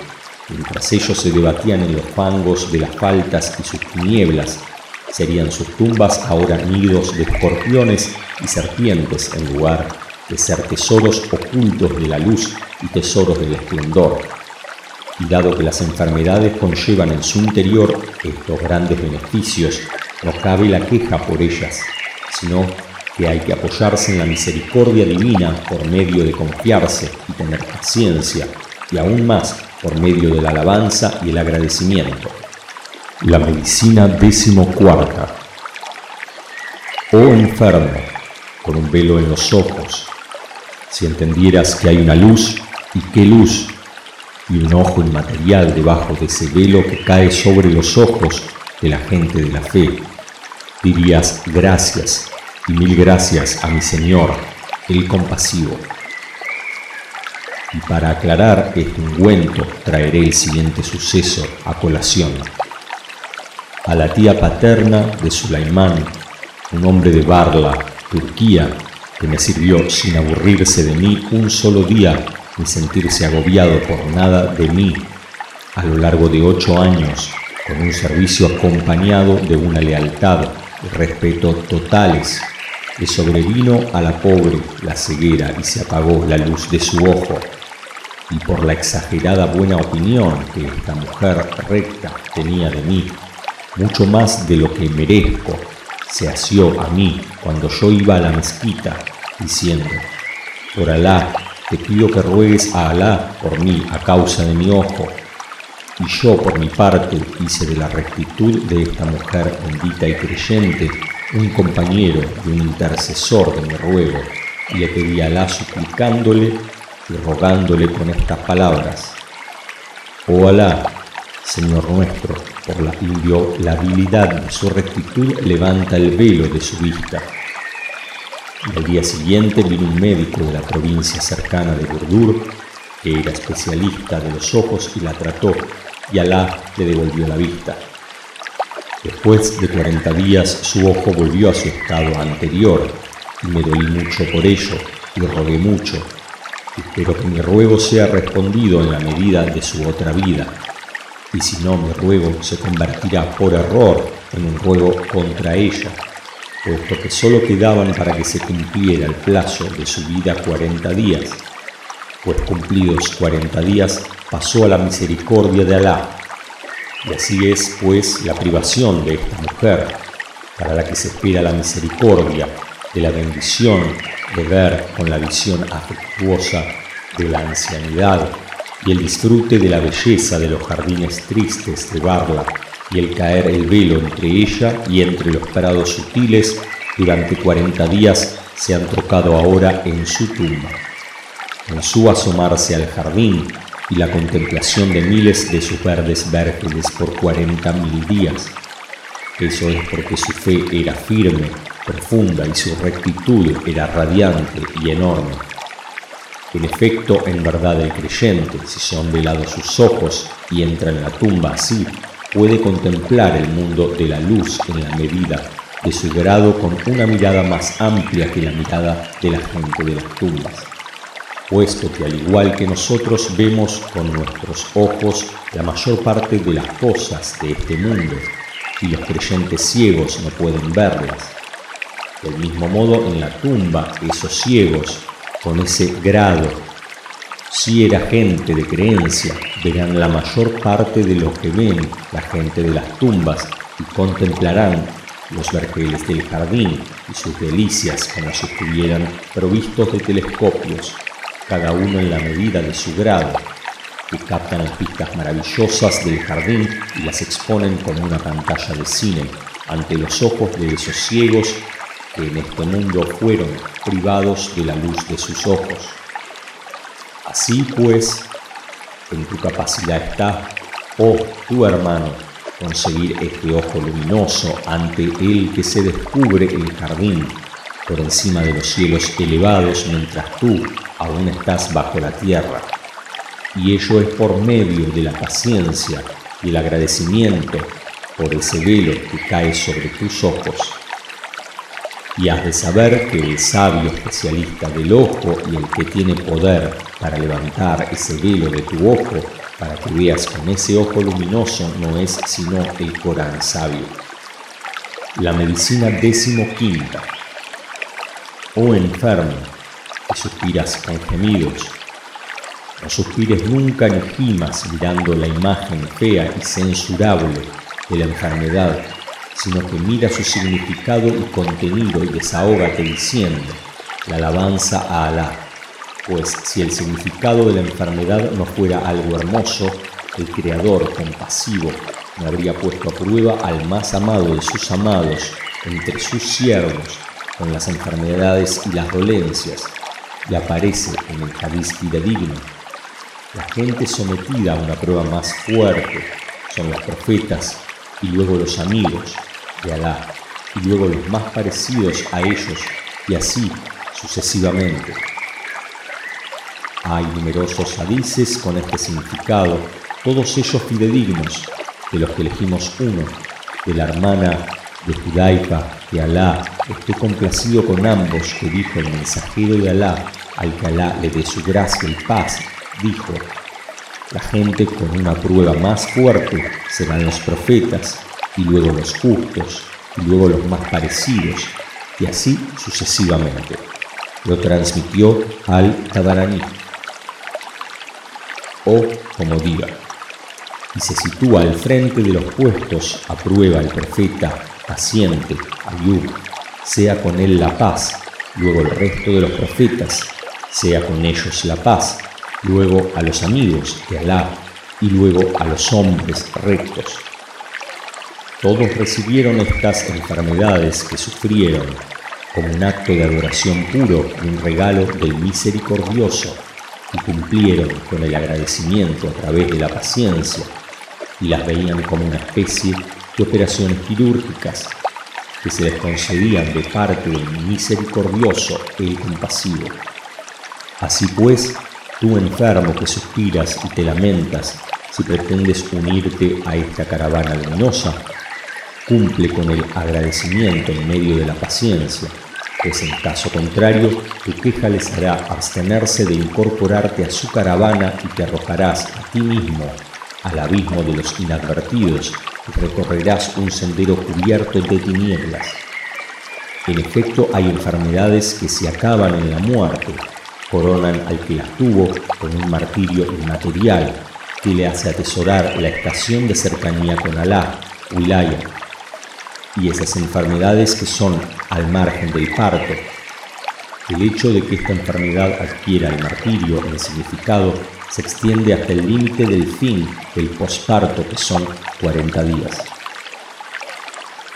mientras ellos se debatían en los fangos de las faltas y sus tinieblas, Serían sus tumbas ahora nidos de escorpiones y serpientes en lugar de ser tesoros ocultos de la luz y tesoros del esplendor. Y dado que las enfermedades conllevan en su interior estos grandes beneficios, no cabe la queja por ellas, sino que hay que apoyarse en la misericordia divina por medio de confiarse y tener paciencia, y aún más por medio de la alabanza y el agradecimiento. La medicina decimocuarta. Oh enfermo, con un velo en los ojos, si entendieras que hay una luz, y qué luz, y un ojo inmaterial debajo de ese velo que cae sobre los ojos de la gente de la fe, dirías gracias y mil gracias a mi Señor, el compasivo. Y para aclarar este ungüento traeré el siguiente suceso a colación a la tía paterna de Sulaimán, un hombre de Barla, Turquía, que me sirvió sin aburrirse de mí un solo día ni sentirse agobiado por nada de mí a lo largo de ocho años, con un servicio acompañado de una lealtad y respeto totales, le sobrevino a la pobre la ceguera y se apagó la luz de su ojo, y por la exagerada buena opinión que esta mujer recta tenía de mí, mucho más de lo que merezco, se asió a mí cuando yo iba a la mezquita, diciendo, por Alá, te pido que ruegues a Alá por mí a causa de mi ojo. Y yo por mi parte hice de la rectitud de esta mujer bendita y creyente un compañero y un intercesor de mi ruego, y le pedí a Alá suplicándole y rogándole con estas palabras. Oh Alá, Señor nuestro, por la inviolabilidad de su rectitud, levanta el velo de su vista. Al día siguiente vino un médico de la provincia cercana de Burdur, que era especialista de los ojos y la trató, y Alá le devolvió la vista. Después de 40 días su ojo volvió a su estado anterior, y me dolí mucho por ello, y rogué mucho. Espero que mi ruego sea respondido en la medida de su otra vida y si no mi ruego se convertirá por error en un ruego contra ella, puesto que solo quedaban para que se cumpliera el plazo de su vida cuarenta días, pues cumplidos cuarenta días pasó a la misericordia de Alá. Y así es, pues, la privación de esta mujer, para la que se espera la misericordia de la bendición de ver con la visión afectuosa de la ancianidad y el disfrute de la belleza de los jardines tristes de Barla y el caer el velo entre ella y entre los prados sutiles durante cuarenta días se han trocado ahora en su tumba, en su asomarse al jardín y la contemplación de miles de sus verdes vérgeles por cuarenta mil días. Eso es porque su fe era firme, profunda y su rectitud era radiante y enorme. En efecto, en verdad el creyente, si son velados sus ojos y entra en la tumba así, puede contemplar el mundo de la luz en la medida de su grado con una mirada más amplia que la mirada de la gente de las tumbas, puesto que al igual que nosotros vemos con nuestros ojos la mayor parte de las cosas de este mundo, y los creyentes ciegos no pueden verlas. Del mismo modo, en la tumba, esos ciegos, con ese grado, si era gente de creencia, verán la mayor parte de lo que ven la gente de las tumbas y contemplarán los vergeles del jardín y sus delicias como si estuvieran provistos de telescopios, cada uno en la medida de su grado, que captan las vistas maravillosas del jardín y las exponen como una pantalla de cine ante los ojos de esos ciegos que en este mundo fueron privados de la luz de sus ojos. Así pues, en tu capacidad está, oh tu hermano, conseguir este ojo luminoso ante el que se descubre el jardín por encima de los cielos elevados mientras tú aún estás bajo la tierra. Y ello es por medio de la paciencia y el agradecimiento por ese velo que cae sobre tus ojos. Y has de saber que el sabio especialista del ojo y el que tiene poder para levantar ese velo de tu ojo para que veas con ese ojo luminoso no es sino el Corán sabio. La medicina decimoquinta. Oh enfermo, que suspiras con gemidos, no suspires nunca ni gimas mirando la imagen fea y censurable de la enfermedad, sino que mira su significado y contenido y desahógate diciendo la alabanza a Alá pues si el significado de la enfermedad no fuera algo hermoso, el Creador compasivo no habría puesto a prueba al más amado de sus amados entre sus siervos con las enfermedades y las dolencias, y aparece en el Hadís fidedigno. La gente sometida a una prueba más fuerte son los profetas y luego los amigos de Alá y luego los más parecidos a ellos y así sucesivamente. Hay numerosos hadices con este significado, todos ellos fidedignos, de los que elegimos uno, de la hermana de Judaifa, que Alá esté complacido con ambos, que dijo el mensajero de Alá, al que Alá le dé su gracia y paz, dijo, la gente con una prueba más fuerte serán los profetas, y luego los justos, y luego los más parecidos, y así sucesivamente. Lo transmitió al Tabarani. O como diga, y se sitúa al frente de los puestos a prueba el profeta paciente, Ayub, sea con él la paz, luego el resto de los profetas, sea con ellos la paz, luego a los amigos de Alá y luego a los hombres rectos. Todos recibieron estas enfermedades que sufrieron como un acto de adoración puro y un regalo del misericordioso y cumplieron con el agradecimiento a través de la paciencia y las veían como una especie de operaciones quirúrgicas que se les concedían de parte del misericordioso el compasivo. Así pues, tú enfermo que suspiras y te lamentas si pretendes unirte a esta caravana luminosa, cumple con el agradecimiento en medio de la paciencia pues en caso contrario tu queja les hará abstenerse de incorporarte a su caravana y te arrojarás a ti mismo al abismo de los inadvertidos y recorrerás un sendero cubierto de tinieblas. En efecto, hay enfermedades que se acaban en la muerte, coronan al que las tuvo con un martirio inmaterial que le hace atesorar la estación de cercanía con Alá, Wilaya, y esas enfermedades que son al margen del parto. El hecho de que esta enfermedad adquiera el martirio en significado se extiende hasta el límite del fin del posparto, que son 40 días.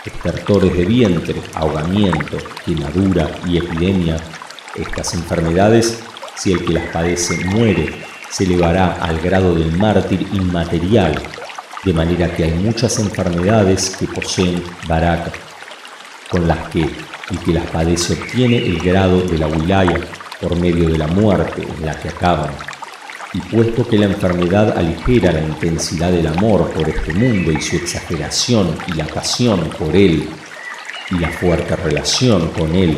estertores de vientre, ahogamiento, quemadura y epidemia, estas enfermedades, si el que las padece muere, se elevará al grado del mártir inmaterial, de manera que hay muchas enfermedades que poseen baraka, con las que el que las padece obtiene el grado de la wilaya por medio de la muerte en la que acaban. Y puesto que la enfermedad aligera la intensidad del amor por este mundo y su exageración y la pasión por él y la fuerte relación con él,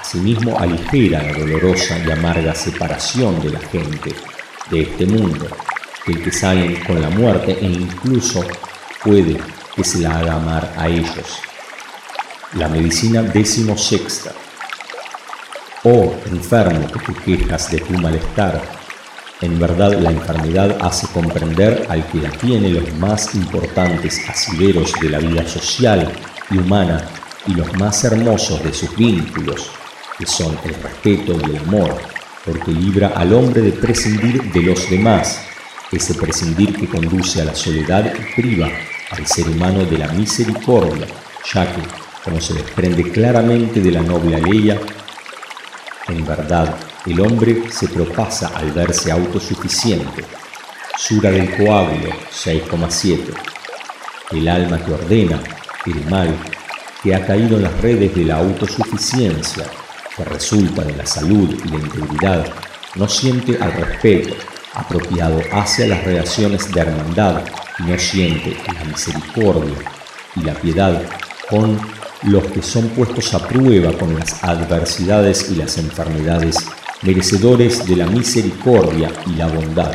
asimismo aligera la dolorosa y amarga separación de la gente de este mundo, que el que salen con la muerte e incluso puede que se la haga amar a ellos. La medicina decimosexta. Oh enfermo que te quejas de tu malestar, en verdad la enfermedad hace comprender al que la tiene los más importantes asideros de la vida social y humana y los más hermosos de sus vínculos, que son el respeto y el amor, porque libra al hombre de prescindir de los demás, ese prescindir que conduce a la soledad y priva al ser humano de la misericordia, ya que como se desprende claramente de la noble aleya, en verdad el hombre se propasa al verse autosuficiente. Sura del coágulo 6,7. El alma que ordena el mal, que ha caído en las redes de la autosuficiencia, que resulta de la salud y la integridad, no siente al respeto apropiado hacia las relaciones de hermandad y no siente la misericordia y la piedad con los que son puestos a prueba con las adversidades y las enfermedades, merecedores de la misericordia y la bondad.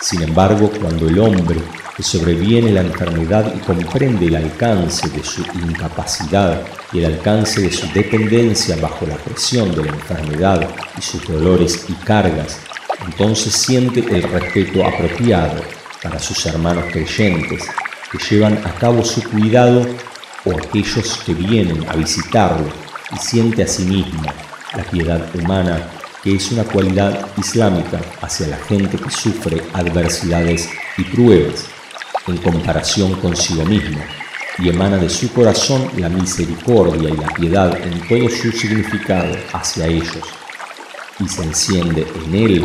Sin embargo, cuando el hombre que sobreviene la enfermedad y comprende el alcance de su incapacidad y el alcance de su dependencia bajo la presión de la enfermedad y sus dolores y cargas, entonces siente el respeto apropiado para sus hermanos creyentes que llevan a cabo su cuidado o aquellos que vienen a visitarlo y siente a sí mismo la piedad humana que es una cualidad islámica hacia la gente que sufre adversidades y pruebas en comparación consigo mismo y emana de su corazón la misericordia y la piedad en todo su significado hacia ellos y se enciende en él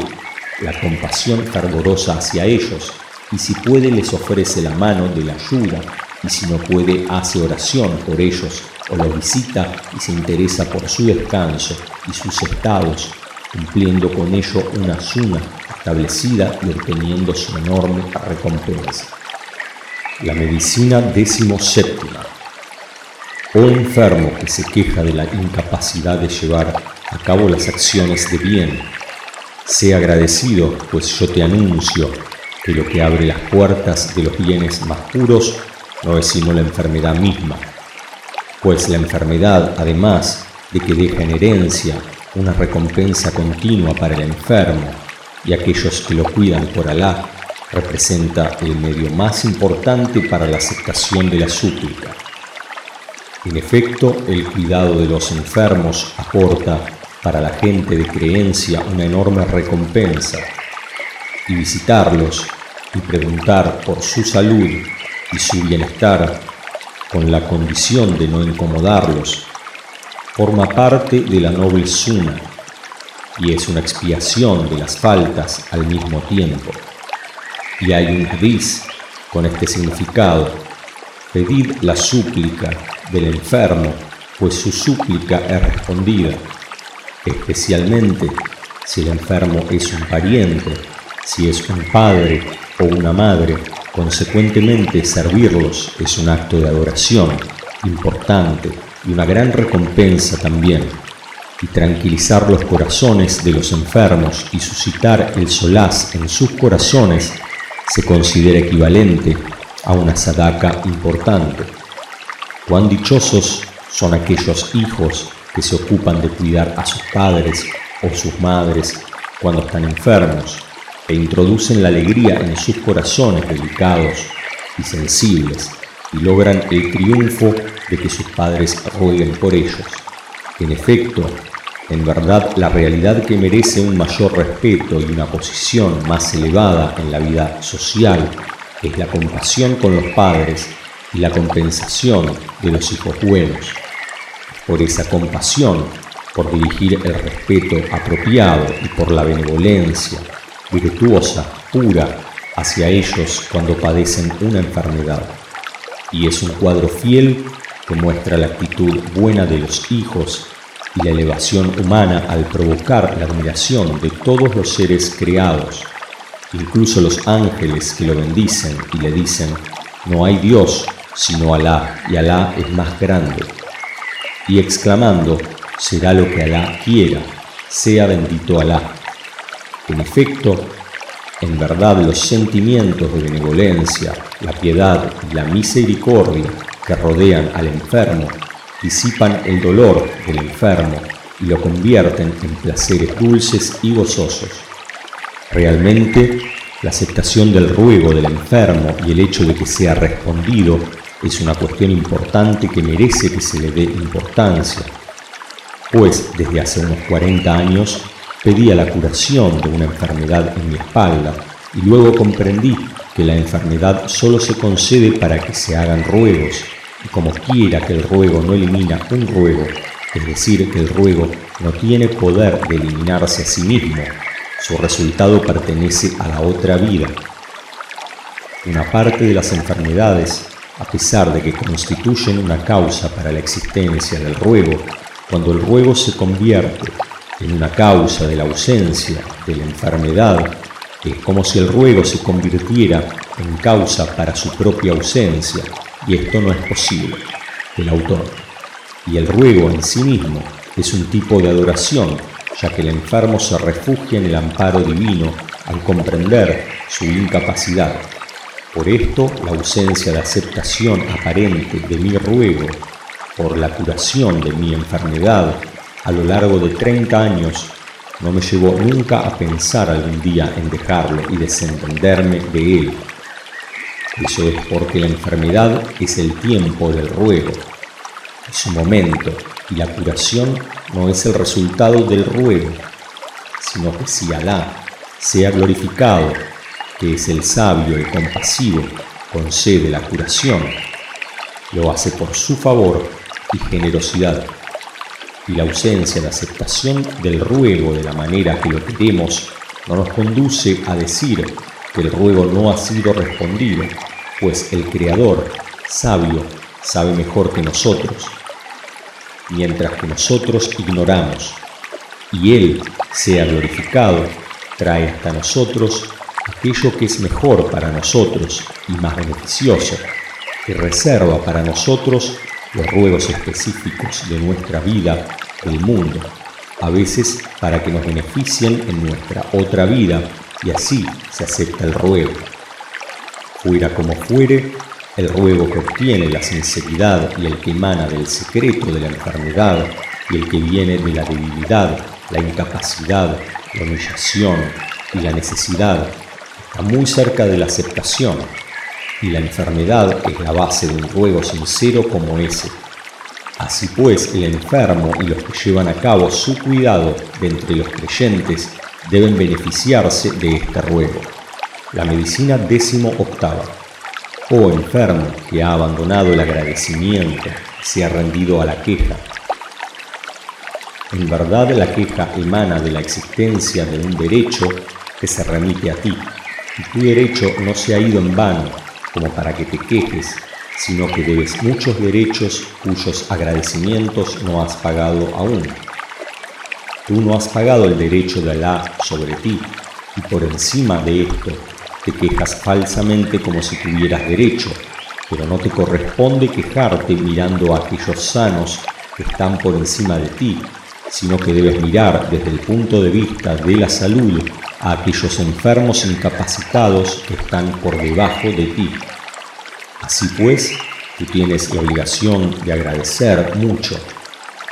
la compasión fervorosa hacia ellos y si puede les ofrece la mano de la ayuda, y si no puede hace oración por ellos o los visita y se interesa por su descanso y sus estados, cumpliendo con ello una suma establecida y obteniendo su enorme recompensa. La medicina décimo séptima. Oh enfermo que se queja de la incapacidad de llevar a cabo las acciones de bien, sea agradecido, pues yo te anuncio que lo que abre las puertas de los bienes más puros no es sino la enfermedad misma, pues la enfermedad, además de que deja en herencia una recompensa continua para el enfermo y aquellos que lo cuidan por Alá, representa el medio más importante para la aceptación de la súplica. En efecto, el cuidado de los enfermos aporta para la gente de creencia una enorme recompensa y visitarlos y preguntar por su salud y su bienestar con la condición de no incomodarlos, forma parte de la noble suma y es una expiación de las faltas al mismo tiempo. Y hay un hadith con este significado. Pedid la súplica del enfermo, pues su súplica es respondida, especialmente si el enfermo es un pariente si es un padre o una madre, consecuentemente servirlos es un acto de adoración importante y una gran recompensa también. Y tranquilizar los corazones de los enfermos y suscitar el solaz en sus corazones se considera equivalente a una sadaka importante. Cuán dichosos son aquellos hijos que se ocupan de cuidar a sus padres o sus madres cuando están enfermos e introducen la alegría en sus corazones delicados y sensibles y logran el triunfo de que sus padres rueguen por ellos. En efecto, en verdad la realidad que merece un mayor respeto y una posición más elevada en la vida social es la compasión con los padres y la compensación de los hijos buenos. Por esa compasión, por dirigir el respeto apropiado y por la benevolencia virtuosa, pura, hacia ellos cuando padecen una enfermedad. Y es un cuadro fiel que muestra la actitud buena de los hijos y la elevación humana al provocar la admiración de todos los seres creados, incluso los ángeles que lo bendicen y le dicen, no hay Dios sino Alá, y Alá es más grande. Y exclamando, será lo que Alá quiera, sea bendito Alá. En efecto, en verdad los sentimientos de benevolencia, la piedad y la misericordia que rodean al enfermo disipan el dolor del enfermo y lo convierten en placeres dulces y gozosos. Realmente, la aceptación del ruego del enfermo y el hecho de que sea respondido es una cuestión importante que merece que se le dé importancia, pues desde hace unos 40 años pedía la curación de una enfermedad en mi espalda y luego comprendí que la enfermedad solo se concede para que se hagan ruegos y como quiera que el ruego no elimina un ruego, es decir, que el ruego no tiene poder de eliminarse a sí mismo, su resultado pertenece a la otra vida. Una parte de las enfermedades, a pesar de que constituyen una causa para la existencia del ruego, cuando el ruego se convierte en una causa de la ausencia de la enfermedad, es como si el ruego se convirtiera en causa para su propia ausencia, y esto no es posible. El autor. Y el ruego en sí mismo es un tipo de adoración, ya que el enfermo se refugia en el amparo divino al comprender su incapacidad. Por esto, la ausencia de aceptación aparente de mi ruego por la curación de mi enfermedad a lo largo de 30 años no me llevó nunca a pensar algún día en dejarlo y desentenderme de él eso es porque la enfermedad es el tiempo del ruego, es su momento, y la curación no es el resultado del ruego, sino que si Alá sea glorificado, que es el sabio y compasivo, concede la curación, lo hace por su favor y generosidad. Y la ausencia de aceptación del ruego de la manera que lo queremos no nos conduce a decir que el ruego no ha sido respondido, pues el Creador, sabio, sabe mejor que nosotros, mientras que nosotros ignoramos, y Él sea glorificado, trae hasta nosotros aquello que es mejor para nosotros y más beneficioso, que reserva para nosotros los ruegos específicos de nuestra vida, del mundo, a veces para que nos beneficien en nuestra otra vida y así se acepta el ruego. Fuera como fuere, el ruego que obtiene la sinceridad y el que emana del secreto de la enfermedad y el que viene de la debilidad, la incapacidad, la humillación y la necesidad, está muy cerca de la aceptación, y la enfermedad es la base de un ruego sincero como ese. Así pues, el enfermo y los que llevan a cabo su cuidado de entre los creyentes deben beneficiarse de este ruego. La medicina décimo octava. Oh enfermo que ha abandonado el agradecimiento se ha rendido a la queja. En verdad la queja emana de la existencia de un derecho que se remite a ti, y tu derecho no se ha ido en vano como para que te quejes, sino que debes muchos derechos cuyos agradecimientos no has pagado aún. Tú no has pagado el derecho de Alá sobre ti, y por encima de esto te quejas falsamente como si tuvieras derecho, pero no te corresponde quejarte mirando a aquellos sanos que están por encima de ti, sino que debes mirar desde el punto de vista de la salud a aquellos enfermos incapacitados que están por debajo de ti. Así pues, tú tienes la obligación de agradecer mucho,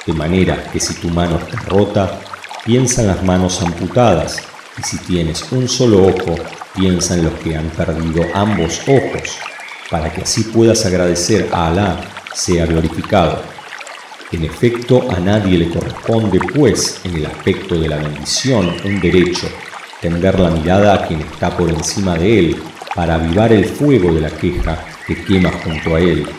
de manera que si tu mano está rota, piensa en las manos amputadas, y si tienes un solo ojo, Piensa en los que han perdido ambos ojos, para que así puedas agradecer a Alá, sea glorificado. En efecto, a nadie le corresponde, pues, en el aspecto de la bendición, un derecho, tender la mirada a quien está por encima de él, para avivar el fuego de la queja que quema junto a él,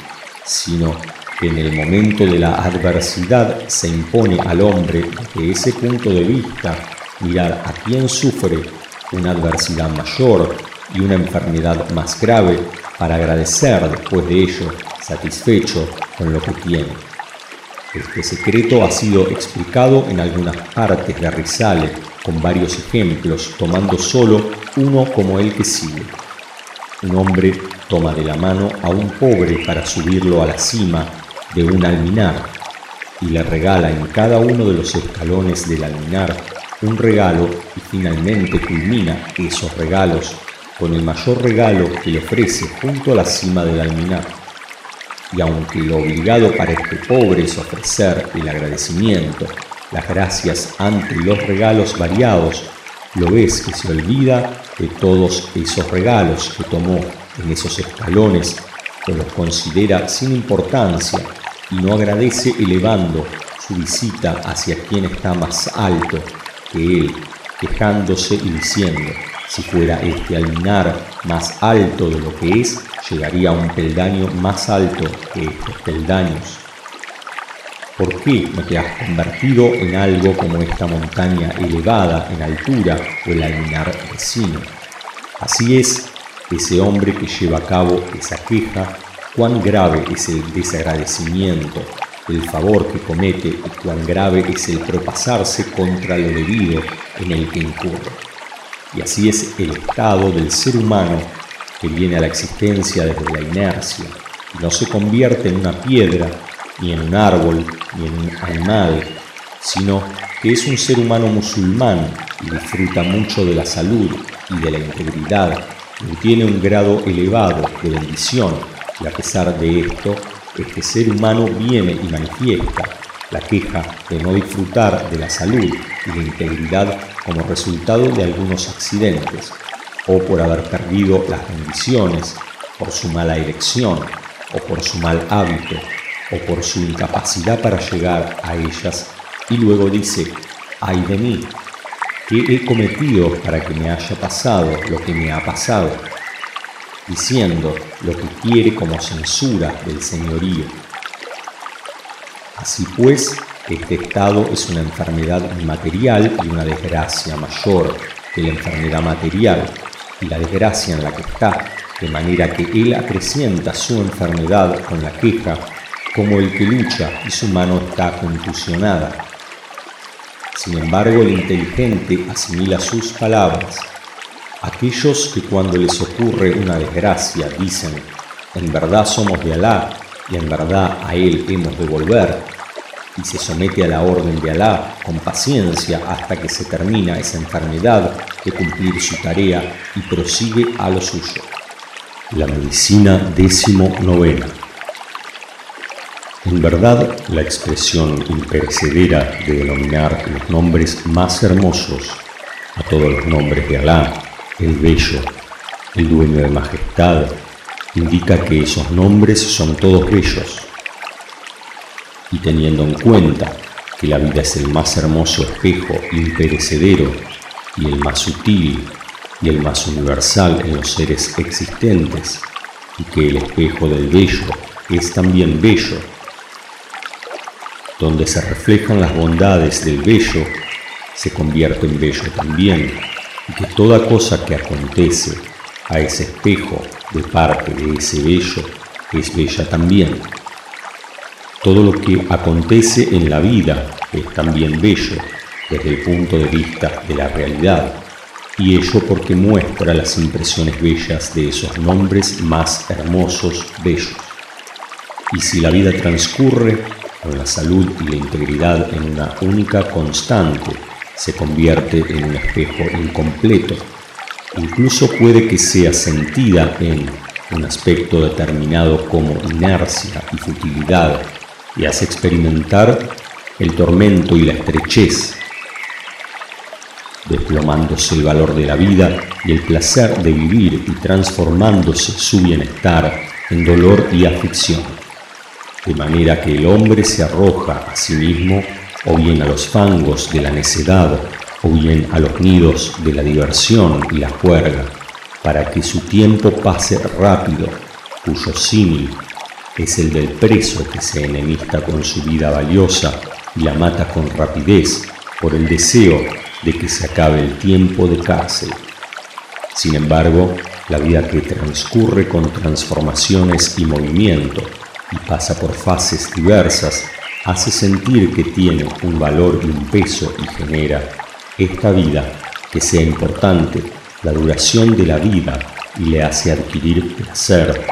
sino que en el momento de la adversidad se impone al hombre desde ese punto de vista mirar a quien sufre una adversidad mayor y una enfermedad más grave para agradecer después de ello, satisfecho con lo que tiene. Este secreto ha sido explicado en algunas partes de Rizale con varios ejemplos, tomando solo uno como el que sigue. Un hombre toma de la mano a un pobre para subirlo a la cima de un alminar y le regala en cada uno de los escalones del alminar un regalo y finalmente culmina esos regalos con el mayor regalo que le ofrece junto a la cima del alminar. Y aunque lo obligado para este pobre es ofrecer el agradecimiento, las gracias ante los regalos variados, lo ves que se olvida de todos esos regalos que tomó en esos escalones, que los considera sin importancia y no agradece elevando su visita hacia quien está más alto que él, quejándose y diciendo, si fuera este alminar más alto de lo que es, llegaría a un peldaño más alto que estos peldaños. ¿Por qué no te has convertido en algo como esta montaña elevada en altura o el alminar vecino? Así es ese hombre que lleva a cabo esa queja, cuán grave es el desagradecimiento el favor que comete y cuán grave es el propasarse contra lo debido en el que incurre. Y así es el estado del ser humano que viene a la existencia desde la inercia y no se convierte en una piedra, ni en un árbol, ni en un animal, sino que es un ser humano musulmán y disfruta mucho de la salud y de la integridad y tiene un grado elevado de bendición y a pesar de esto este ser humano viene y manifiesta la queja de no disfrutar de la salud y la integridad como resultado de algunos accidentes, o por haber perdido las bendiciones, por su mala elección, o por su mal hábito, o por su incapacidad para llegar a ellas, y luego dice, ay de mí, ¿qué he cometido para que me haya pasado lo que me ha pasado? Diciendo lo que quiere como censura del señorío. Así pues, este estado es una enfermedad inmaterial y una desgracia mayor que la enfermedad material y la desgracia en la que está, de manera que él acrecienta su enfermedad con la queja como el que lucha y su mano está contusionada. Sin embargo, el inteligente asimila sus palabras Aquellos que cuando les ocurre una desgracia dicen, en verdad somos de Alá y en verdad a Él hemos de volver, y se somete a la orden de Alá con paciencia hasta que se termina esa enfermedad de cumplir su tarea y prosigue a lo suyo. La medicina décimo novena. En verdad, la expresión imperecedera de denominar los nombres más hermosos a todos los nombres de Alá el bello, el dueño de majestad, indica que esos nombres son todos bellos. Y teniendo en cuenta que la vida es el más hermoso espejo imperecedero y el más sutil y el más universal en los seres existentes, y que el espejo del bello es también bello, donde se reflejan las bondades del bello, se convierte en bello también y que toda cosa que acontece a ese espejo de parte de ese bello es bella también. Todo lo que acontece en la vida es también bello desde el punto de vista de la realidad, y ello porque muestra las impresiones bellas de esos nombres más hermosos bellos. Y si la vida transcurre con la salud y la integridad en una única constante, se convierte en un espejo incompleto. Incluso puede que sea sentida en un aspecto determinado como inercia y futilidad y hace experimentar el tormento y la estrechez, desplomándose el valor de la vida y el placer de vivir y transformándose su bienestar en dolor y aflicción, de manera que el hombre se arroja a sí mismo o bien a los fangos de la necedad, o bien a los nidos de la diversión y la juerga, para que su tiempo pase rápido, cuyo símil es el del preso que se enemista con su vida valiosa y la mata con rapidez por el deseo de que se acabe el tiempo de cárcel. Sin embargo, la vida que transcurre con transformaciones y movimiento y pasa por fases diversas hace sentir que tiene un valor y un peso y genera esta vida que sea importante, la duración de la vida y le hace adquirir placer,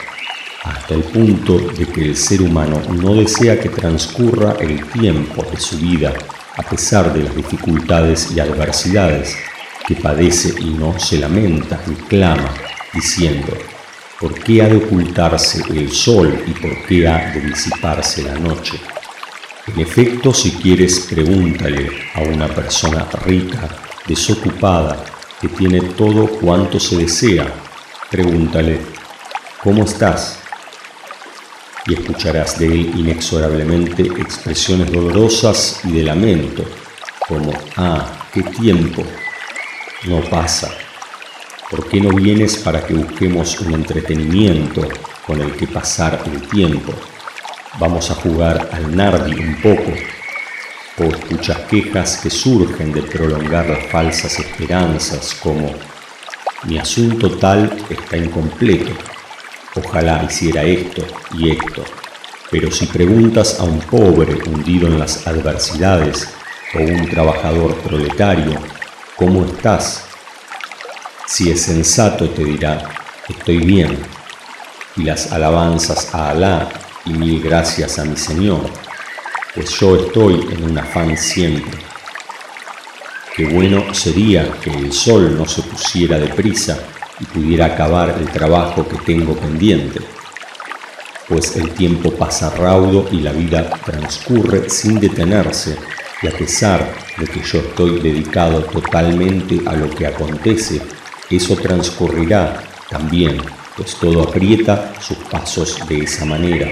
hasta el punto de que el ser humano no desea que transcurra el tiempo de su vida a pesar de las dificultades y adversidades que padece y no se lamenta y clama, diciendo, ¿por qué ha de ocultarse el sol y por qué ha de disiparse la noche? En efecto, si quieres, pregúntale a una persona rica, desocupada, que tiene todo cuanto se desea, pregúntale, ¿cómo estás? Y escucharás de él inexorablemente expresiones dolorosas y de lamento, como, ah, qué tiempo, no pasa. ¿Por qué no vienes para que busquemos un entretenimiento con el que pasar el tiempo? Vamos a jugar al nardi un poco. O escuchas quejas que surgen de prolongar las falsas esperanzas como mi asunto tal está incompleto. Ojalá hiciera esto y esto. Pero si preguntas a un pobre hundido en las adversidades o un trabajador proletario ¿Cómo estás? Si es sensato te dirá, estoy bien, y las alabanzas a Alá y mil gracias a mi Señor, pues yo estoy en un afán siempre. Qué bueno sería que el sol no se pusiera deprisa y pudiera acabar el trabajo que tengo pendiente, pues el tiempo pasa raudo y la vida transcurre sin detenerse y a pesar de que yo estoy dedicado totalmente a lo que acontece, eso transcurrirá también, pues todo aprieta sus pasos de esa manera.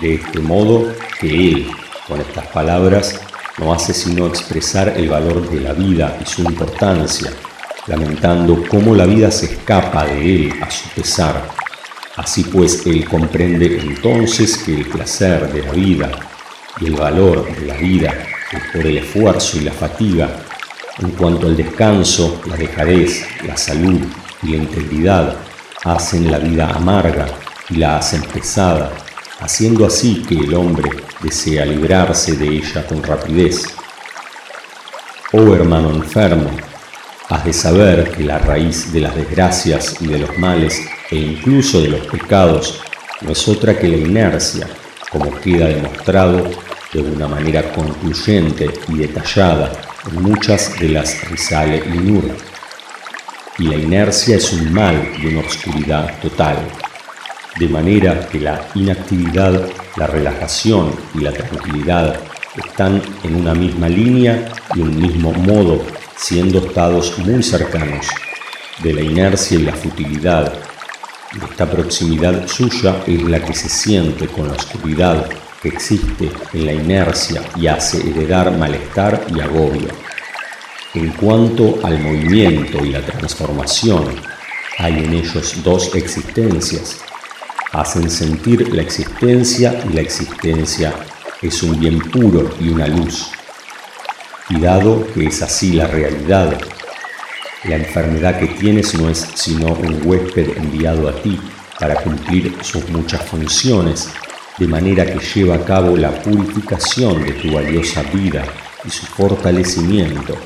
De este modo que Él, con estas palabras, no hace sino expresar el valor de la vida y su importancia, lamentando cómo la vida se escapa de Él a su pesar. Así pues, Él comprende entonces que el placer de la vida y el valor de la vida por el esfuerzo y la fatiga, en cuanto al descanso, la dejadez, la salud y la integridad hacen la vida amarga y la hacen pesada, haciendo así que el hombre desea librarse de ella con rapidez. Oh hermano enfermo, has de saber que la raíz de las desgracias y de los males e incluso de los pecados no es otra que la inercia, como queda demostrado de una manera concluyente y detallada en muchas de las Risale y Nur. Y la inercia es un mal y una oscuridad total, de manera que la inactividad, la relajación y la tranquilidad están en una misma línea y un mismo modo, siendo estados muy cercanos de la inercia y la futilidad. Esta proximidad suya es la que se siente con la oscuridad existe en la inercia y hace heredar malestar y agobio. En cuanto al movimiento y la transformación, hay en ellos dos existencias. Hacen sentir la existencia y la existencia es un bien puro y una luz. Y dado que es así la realidad, la enfermedad que tienes no es sino un huésped enviado a ti para cumplir sus muchas funciones de manera que lleva a cabo la purificación de tu valiosa vida y su fortalecimiento,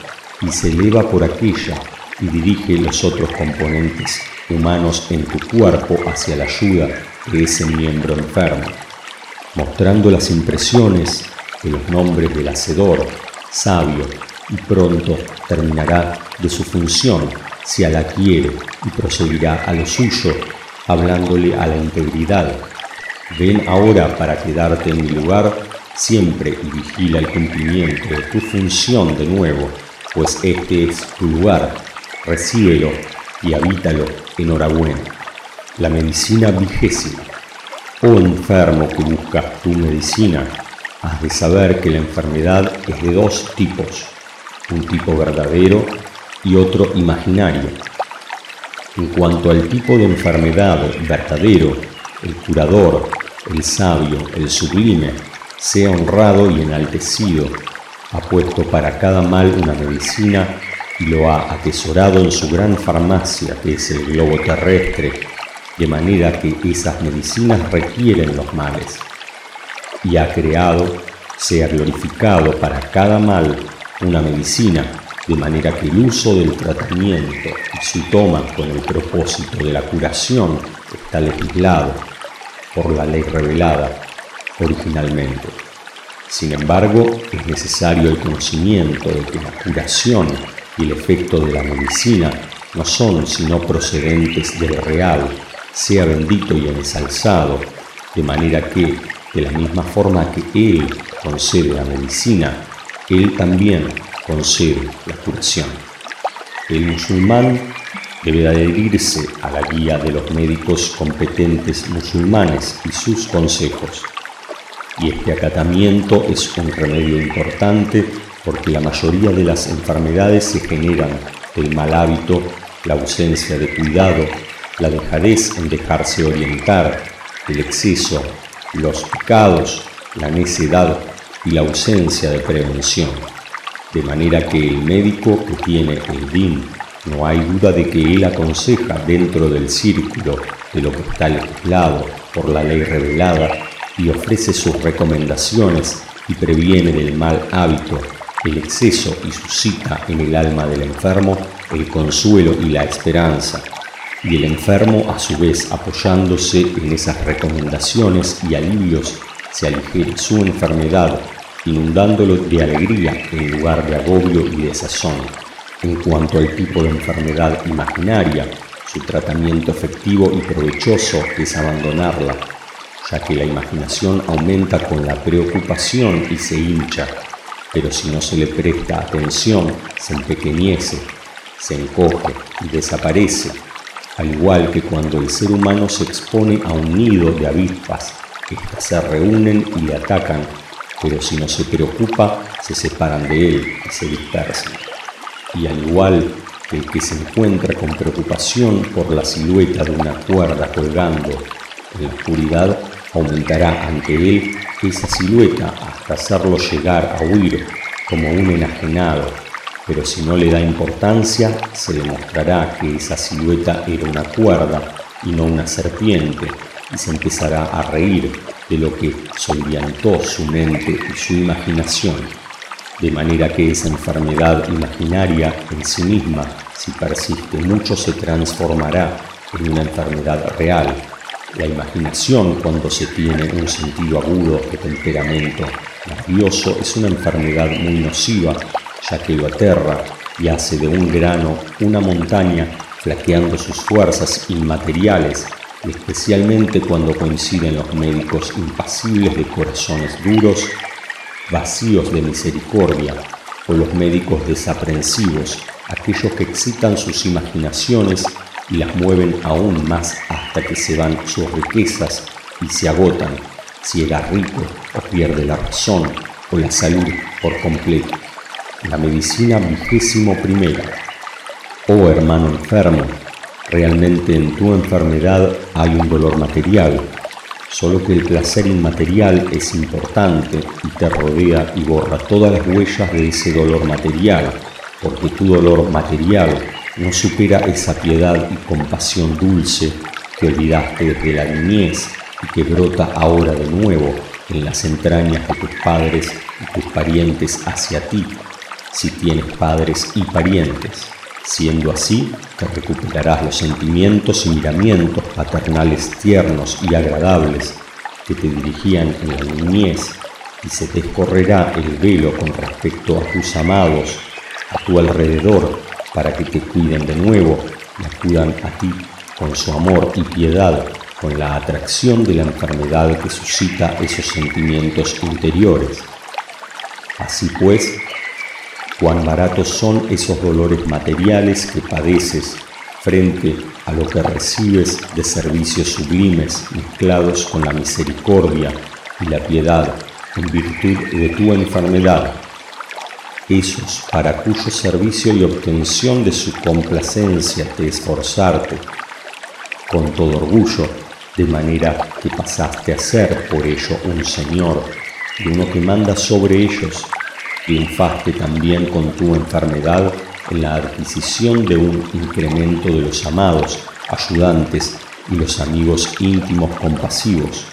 y se eleva por aquella y dirige los otros componentes humanos en tu cuerpo hacia la ayuda ese miembro enfermo, mostrando las impresiones de los nombres del Hacedor, sabio, y pronto terminará de su función si la quiere y proseguirá a lo suyo, hablándole a la integridad Ven ahora para quedarte en mi lugar siempre y vigila el cumplimiento de tu función de nuevo, pues este es tu lugar. Recíbelo y habítalo enhorabuena. La medicina vigésima. Oh enfermo que buscas tu medicina, has de saber que la enfermedad es de dos tipos, un tipo verdadero y otro imaginario. En cuanto al tipo de enfermedad verdadero, el curador, el sabio, el sublime, sea honrado y enaltecido, ha puesto para cada mal una medicina y lo ha atesorado en su gran farmacia que es el globo terrestre, de manera que esas medicinas requieren los males. Y ha creado, sea glorificado para cada mal, una medicina de manera que el uso del tratamiento y su toma con el propósito de la curación está legislado por la ley revelada originalmente. Sin embargo, es necesario el conocimiento de que la curación y el efecto de la medicina no son sino procedentes del real, sea bendito y ensalzado, de manera que, de la misma forma que Él concede la medicina, Él también concede la curación. El musulmán debe adherirse a la guía de los médicos competentes musulmanes y sus consejos. Y este acatamiento es un remedio importante porque la mayoría de las enfermedades se generan del mal hábito, la ausencia de cuidado, la dejadez en dejarse orientar, el exceso, los pecados, la necedad y la ausencia de prevención. De manera que el médico que tiene el DIN no hay duda de que él aconseja dentro del círculo de lo que está legislado por la ley revelada y ofrece sus recomendaciones y previene del mal hábito, el exceso y suscita en el alma del enfermo el consuelo y la esperanza, y el enfermo a su vez apoyándose en esas recomendaciones y alivios se aligere su enfermedad inundándolo de alegría en lugar de agobio y desazón. En cuanto al tipo de enfermedad imaginaria, su tratamiento efectivo y provechoso es abandonarla, ya que la imaginación aumenta con la preocupación y se hincha, pero si no se le presta atención, se empequeñece, se encoge y desaparece, al igual que cuando el ser humano se expone a un nido de avispas, estas se reúnen y le atacan pero si no se preocupa, se separan de él y se dispersan. Y al igual que el que se encuentra con preocupación por la silueta de una cuerda colgando en la oscuridad, aumentará ante él esa silueta hasta hacerlo llegar a huir como un enajenado, pero si no le da importancia, se demostrará que esa silueta era una cuerda y no una serpiente, y se empezará a reír de lo que soliviantó su mente y su imaginación, de manera que esa enfermedad imaginaria en sí misma, si persiste mucho, se transformará en una enfermedad real. La imaginación, cuando se tiene un sentido agudo de temperamento nervioso, es una enfermedad muy nociva, ya que lo aterra y hace de un grano una montaña, flaqueando sus fuerzas inmateriales especialmente cuando coinciden los médicos impasibles de corazones duros, vacíos de misericordia, o los médicos desaprensivos, aquellos que excitan sus imaginaciones y las mueven aún más hasta que se van sus riquezas y se agotan, si era rico o pierde la razón o la salud por completo. La medicina vigésimo primera. Oh hermano enfermo, Realmente en tu enfermedad hay un dolor material, solo que el placer inmaterial es importante y te rodea y borra todas las huellas de ese dolor material, porque tu dolor material no supera esa piedad y compasión dulce que olvidaste desde la niñez y que brota ahora de nuevo en las entrañas de tus padres y tus parientes hacia ti, si tienes padres y parientes. Siendo así, te recuperarás los sentimientos y miramientos paternales tiernos y agradables que te dirigían en la niñez y se te escorrerá el velo con respecto a tus amados a tu alrededor para que te cuiden de nuevo y acudan a ti con su amor y piedad, con la atracción de la enfermedad que suscita esos sentimientos interiores. Así pues, cuán baratos son esos dolores materiales que padeces frente a lo que recibes de servicios sublimes mezclados con la misericordia y la piedad en virtud de tu enfermedad. Esos para cuyo servicio y obtención de su complacencia te esforzarte con todo orgullo, de manera que pasaste a ser por ello un Señor, y uno que manda sobre ellos. Triunfaste también con tu enfermedad en la adquisición de un incremento de los amados, ayudantes y los amigos íntimos compasivos,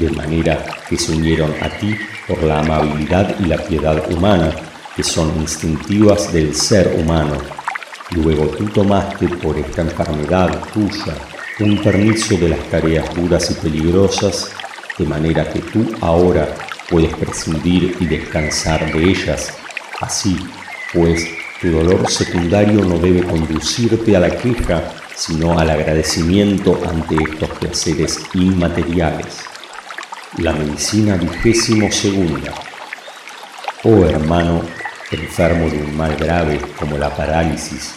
de manera que se unieron a ti por la amabilidad y la piedad humana, que son instintivas del ser humano. Luego tú tomaste por esta enfermedad tuya un permiso de las tareas duras y peligrosas, de manera que tú ahora puedes prescindir y descansar de ellas. Así, pues, tu dolor secundario no debe conducirte a la queja, sino al agradecimiento ante estos placeres inmateriales. La medicina vigésimo segunda. Oh hermano, enfermo de un mal grave como la parálisis,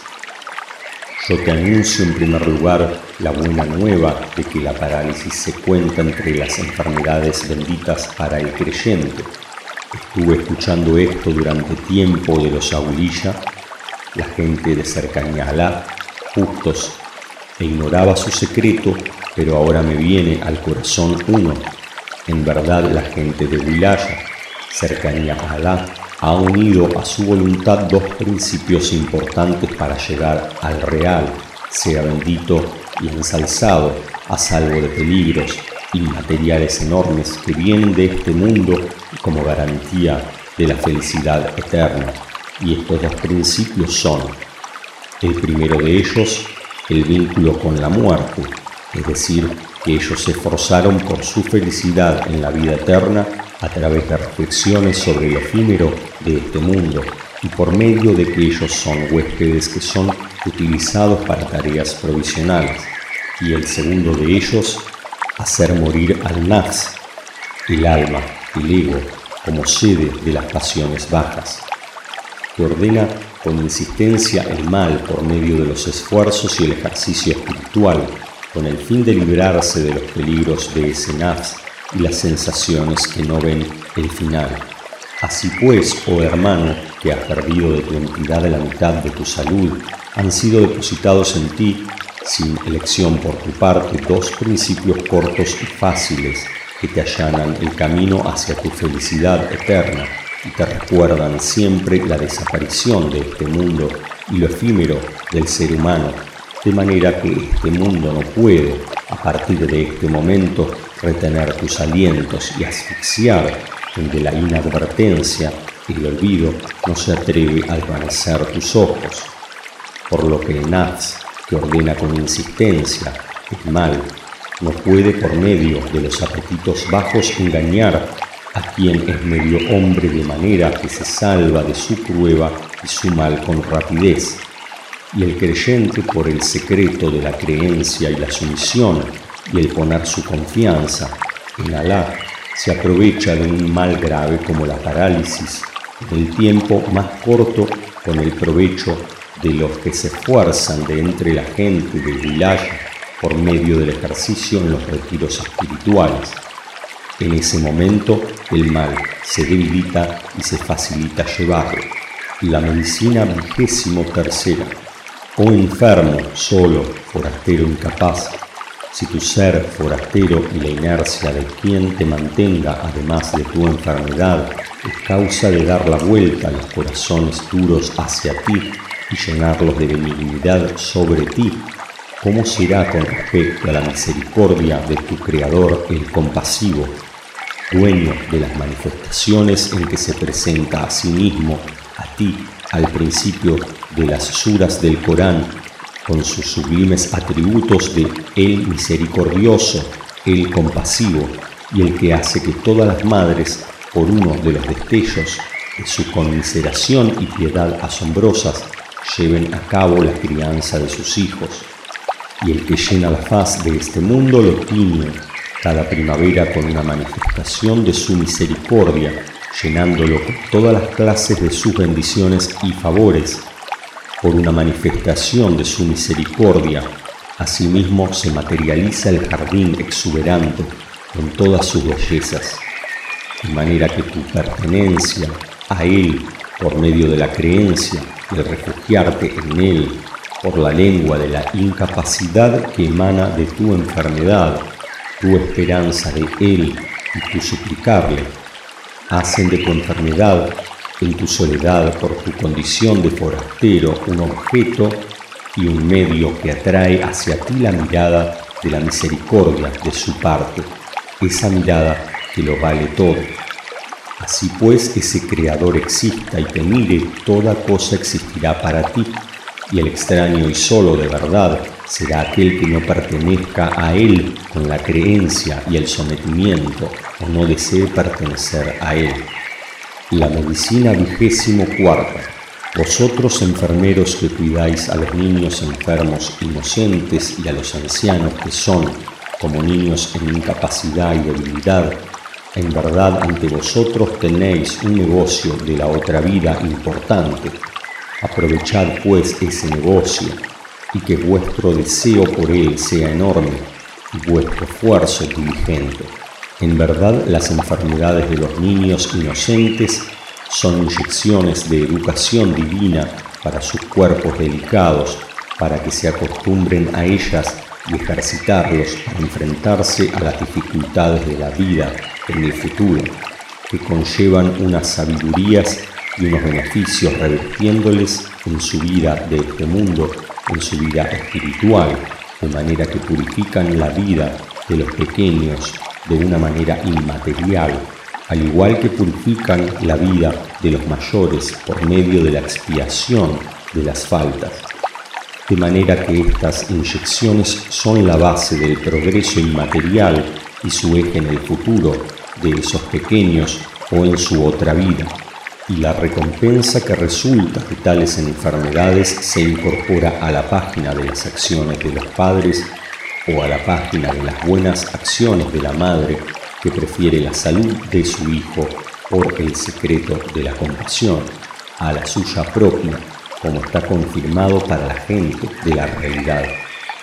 yo te anuncio en primer lugar la buena nueva de que la parálisis se cuenta entre las enfermedades benditas para el creyente. Estuve escuchando esto durante tiempo de los Aulilla, la gente de cercanía a Alá, justos, e ignoraba su secreto, pero ahora me viene al corazón uno. En verdad la gente de Wilaya, cercanía a Alá, ha unido a su voluntad dos principios importantes para llegar al real, sea bendito y ensalzado, a salvo de peligros inmateriales enormes que vienen de este mundo como garantía de la felicidad eterna. Y estos dos principios son, el primero de ellos, el vínculo con la muerte, es decir, que ellos se esforzaron por su felicidad en la vida eterna a través de reflexiones sobre lo efímero de este mundo y por medio de que ellos son huéspedes que son utilizados para tareas provisionales. Y el segundo de ellos, hacer morir al nafs, el alma, el ego, como sede de las pasiones bajas, que ordena con insistencia el mal por medio de los esfuerzos y el ejercicio espiritual, con el fin de librarse de los peligros de ese nafs y las sensaciones que no ven el final. Así pues, oh hermano, que has perdido de tu entidad la mitad de tu salud, han sido depositados en ti, sin elección por tu parte, dos principios cortos y fáciles que te allanan el camino hacia tu felicidad eterna y te recuerdan siempre la desaparición de este mundo y lo efímero del ser humano, de manera que este mundo no puede, a partir de este momento, retener tus alientos y asfixiar, donde la inadvertencia y el olvido no se atreve a desvanecer tus ojos. Por lo que Naz, que ordena con insistencia el mal, no puede por medio de los apetitos bajos engañar a quien es medio hombre de manera que se salva de su prueba y su mal con rapidez. Y el creyente por el secreto de la creencia y la sumisión y el poner su confianza en Alá se aprovecha de un mal grave como la parálisis en el tiempo más corto con el provecho de los que se esfuerzan de entre la gente del village por medio del ejercicio en los retiros espirituales. En ese momento el mal se debilita y se facilita llevarlo. La medicina vigésimo tercera. Oh enfermo, solo, forastero incapaz, si tu ser forastero y la inercia de quien te mantenga, además de tu enfermedad, es causa de dar la vuelta a los corazones duros hacia ti y llenarlos de benignidad sobre ti, ¿cómo será con respecto a la misericordia de tu Creador, el compasivo, dueño de las manifestaciones en que se presenta a sí mismo, a ti, al principio de las suras del Corán, con sus sublimes atributos de el misericordioso, el compasivo y el que hace que todas las madres, por uno de los destellos de su conmiseración y piedad asombrosas, lleven a cabo la crianza de sus hijos, y el que llena la faz de este mundo lo tiñe cada primavera con una manifestación de su misericordia, llenándolo con todas las clases de sus bendiciones y favores, por una manifestación de su misericordia, asimismo se materializa el jardín exuberante con todas sus bellezas, de manera que tu pertenencia a Él por medio de la creencia el refugiarte en Él por la lengua de la incapacidad que emana de tu enfermedad, tu esperanza de Él y tu suplicarle, hacen de tu enfermedad, en tu soledad por tu condición de forastero, un objeto y un medio que atrae hacia ti la mirada de la misericordia de su parte, esa mirada que lo vale todo. Así pues, ese Creador exista y te mire, toda cosa existirá para ti, y el extraño y solo de verdad será aquel que no pertenezca a Él con la creencia y el sometimiento, no desee pertenecer a Él. La medicina vigésimo cuarta. Vosotros enfermeros que cuidáis a los niños enfermos inocentes y a los ancianos que son como niños en incapacidad y debilidad, en verdad ante vosotros tenéis un negocio de la otra vida importante. Aprovechad pues ese negocio y que vuestro deseo por él sea enorme y vuestro esfuerzo diligente. En verdad las enfermedades de los niños inocentes son inyecciones de educación divina para sus cuerpos delicados, para que se acostumbren a ellas y ejercitarlos para enfrentarse a las dificultades de la vida en el futuro, que conllevan unas sabidurías y unos beneficios revirtiéndoles en su vida de este mundo, en su vida espiritual, de manera que purifican la vida de los pequeños de una manera inmaterial, al igual que purifican la vida de los mayores por medio de la expiación de las faltas. De manera que estas inyecciones son la base del progreso inmaterial y su eje en el futuro de esos pequeños o en su otra vida, y la recompensa que resulta de tales enfermedades se incorpora a la página de las acciones de los padres o a la página de las buenas acciones de la madre que prefiere la salud de su hijo por el secreto de la compasión a la suya propia como está confirmado para la gente de la realidad.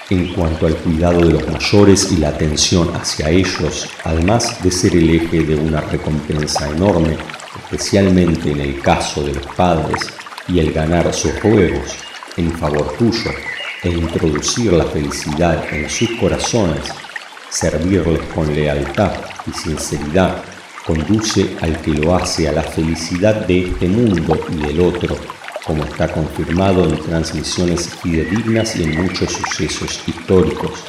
En cuanto al cuidado de los mayores y la atención hacia ellos, además de ser el eje de una recompensa enorme, especialmente en el caso de los padres, y el ganar sus juegos en favor tuyo e introducir la felicidad en sus corazones, servirles con lealtad y sinceridad, conduce al que lo hace a la felicidad de este mundo y del otro como está confirmado en transmisiones fidedignas y en muchos sucesos históricos,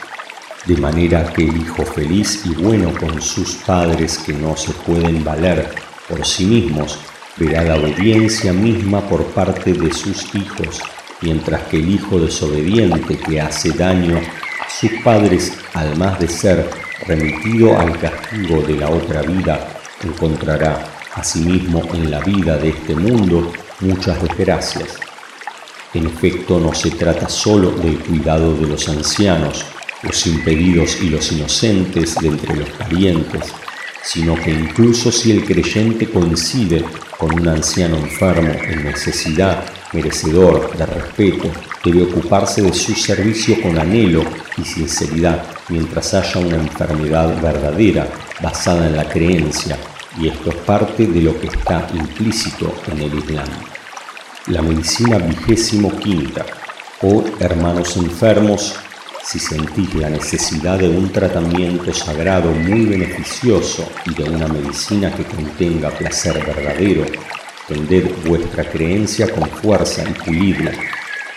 de manera que el hijo feliz y bueno con sus padres que no se pueden valer por sí mismos, verá la obediencia misma por parte de sus hijos, mientras que el hijo desobediente que hace daño a sus padres, al más de ser remitido al castigo de la otra vida, encontrará asimismo en la vida de este mundo muchas desgracias. En efecto, no se trata solo del cuidado de los ancianos, los impedidos y los inocentes de entre los parientes, sino que incluso si el creyente coincide con un anciano enfermo en necesidad, merecedor de respeto, debe ocuparse de su servicio con anhelo y sinceridad mientras haya una enfermedad verdadera basada en la creencia y esto es parte de lo que está implícito en el Islam. La medicina vigésimo quinta. Oh hermanos enfermos, si sentís la necesidad de un tratamiento sagrado muy beneficioso y de una medicina que contenga placer verdadero, vuestra creencia con fuerza y pulidla,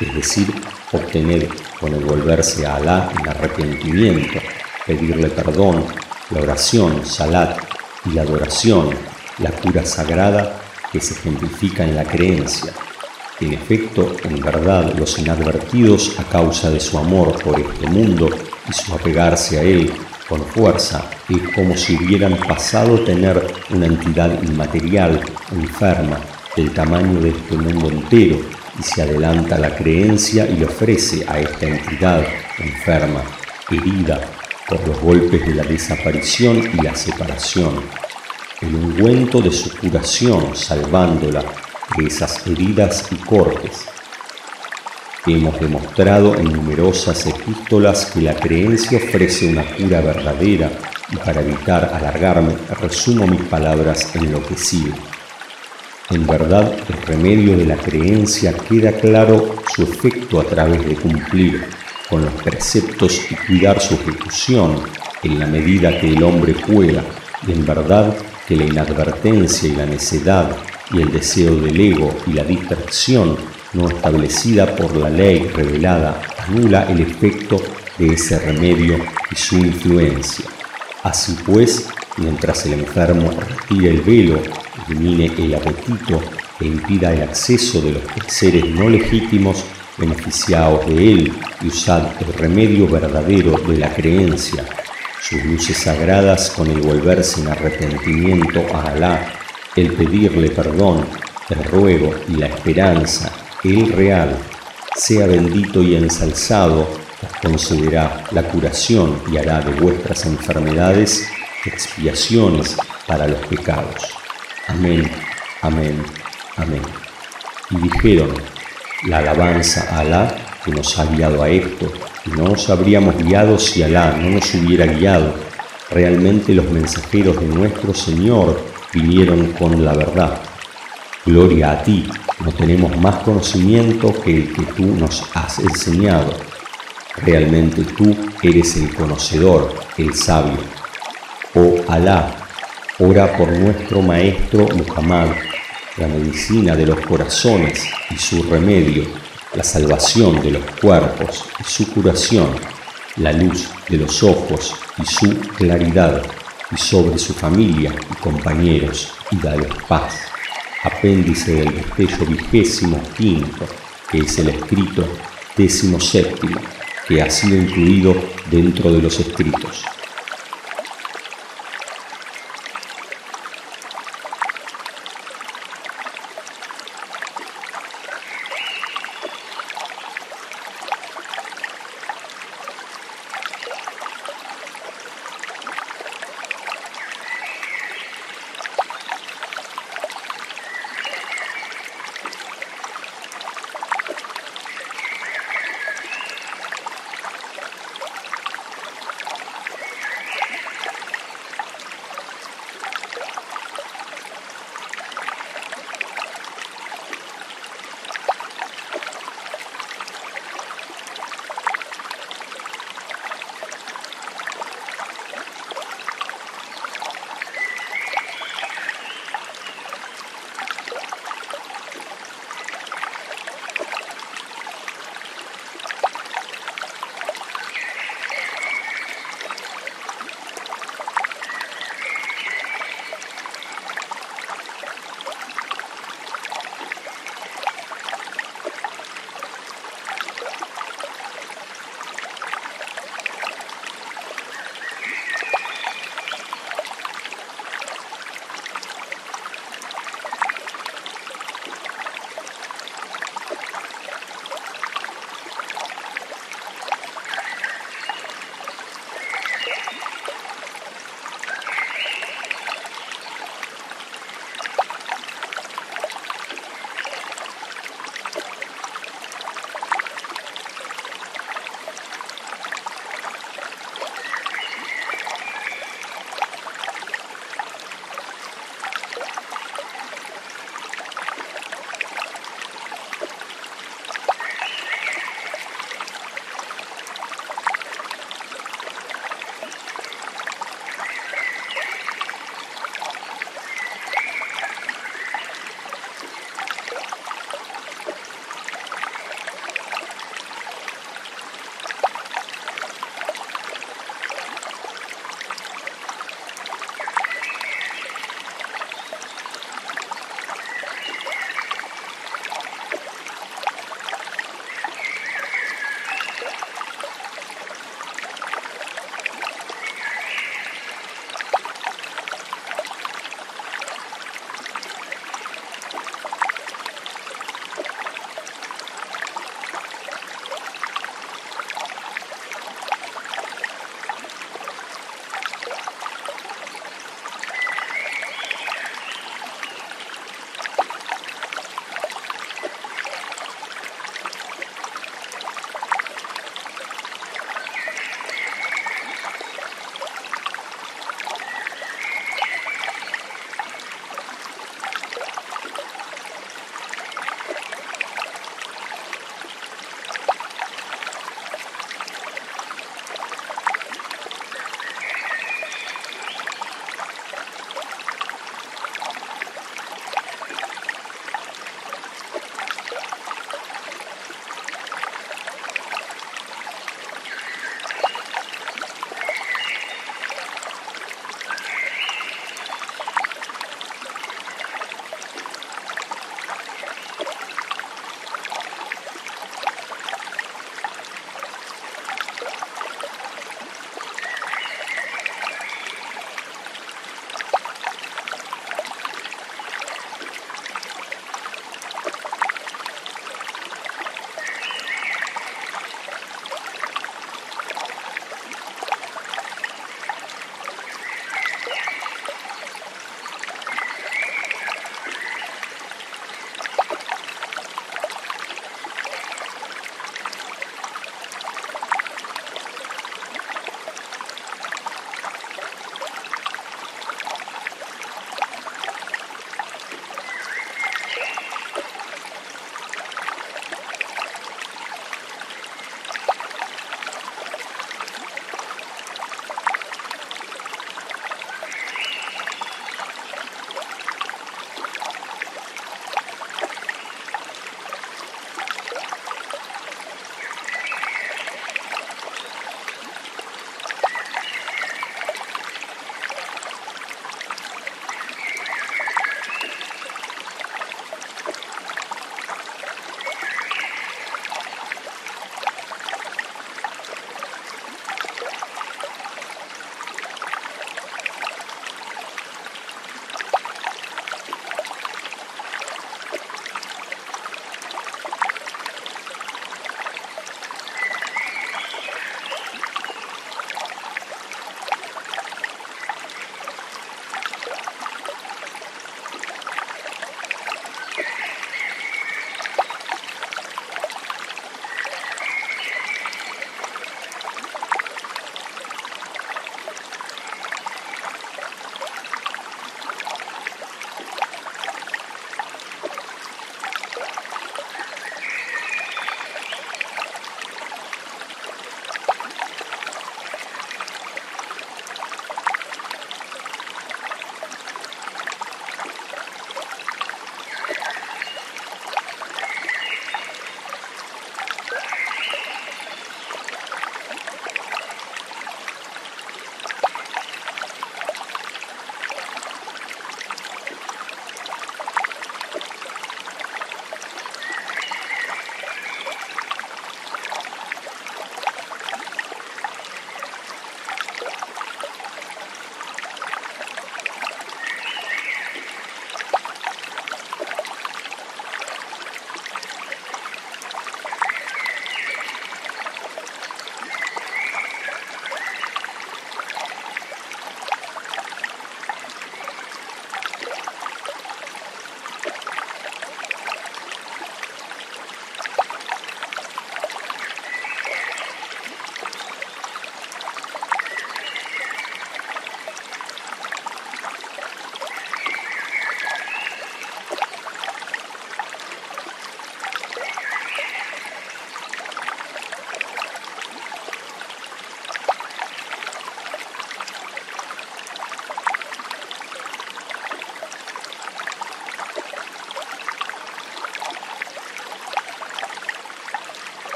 es decir, obtener con el volverse a Alá en arrepentimiento, pedirle perdón, la oración, salat, y la adoración, la cura sagrada que se ejemplifica en la creencia. En efecto, en verdad, los inadvertidos a causa de su amor por este mundo y su apegarse a él con fuerza es como si hubieran pasado a tener una entidad inmaterial, enferma, del tamaño de este mundo entero, y se adelanta la creencia y le ofrece a esta entidad enferma, herida, por los golpes de la desaparición y la separación, el ungüento de su curación salvándola de esas heridas y cortes. Hemos demostrado en numerosas epístolas que la creencia ofrece una cura verdadera y para evitar alargarme resumo mis palabras en lo que sigue. En verdad, el remedio de la creencia queda claro su efecto a través de cumplir con los preceptos y cuidar su ejecución en la medida que el hombre pueda. Y en verdad que la inadvertencia y la necedad y el deseo del ego y la distracción no establecida por la ley revelada anula el efecto de ese remedio y su influencia. Así pues, mientras el enfermo retire el velo, elimine el apetito e impida el acceso de los seres no legítimos, beneficiados de él y usad el remedio verdadero de la creencia, sus luces sagradas con el volverse en arrepentimiento a Alá, el pedirle perdón, el ruego y la esperanza, el real, sea bendito y ensalzado, os concederá la curación y hará de vuestras enfermedades expiaciones para los pecados. Amén, amén, amén. Y dijeron, la alabanza a Alá que nos ha guiado a esto, y no nos habríamos guiado si Alá no nos hubiera guiado. Realmente los mensajeros de nuestro Señor vinieron con la verdad. Gloria a ti, no tenemos más conocimiento que el que tú nos has enseñado. Realmente tú eres el conocedor, el sabio. Oh Alá, ora por nuestro Maestro Muhammad, la medicina de los corazones y su remedio, la salvación de los cuerpos y su curación, la luz de los ojos y su claridad, y sobre su familia y compañeros, y dale paz. Apéndice del destello vigésimo quinto, que es el escrito décimo séptimo, que ha sido incluido dentro de los escritos.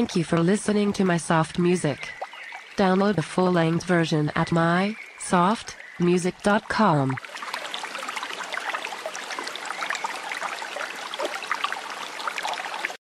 Thank you for listening to my soft music. Download the full length version at mysoftmusic.com.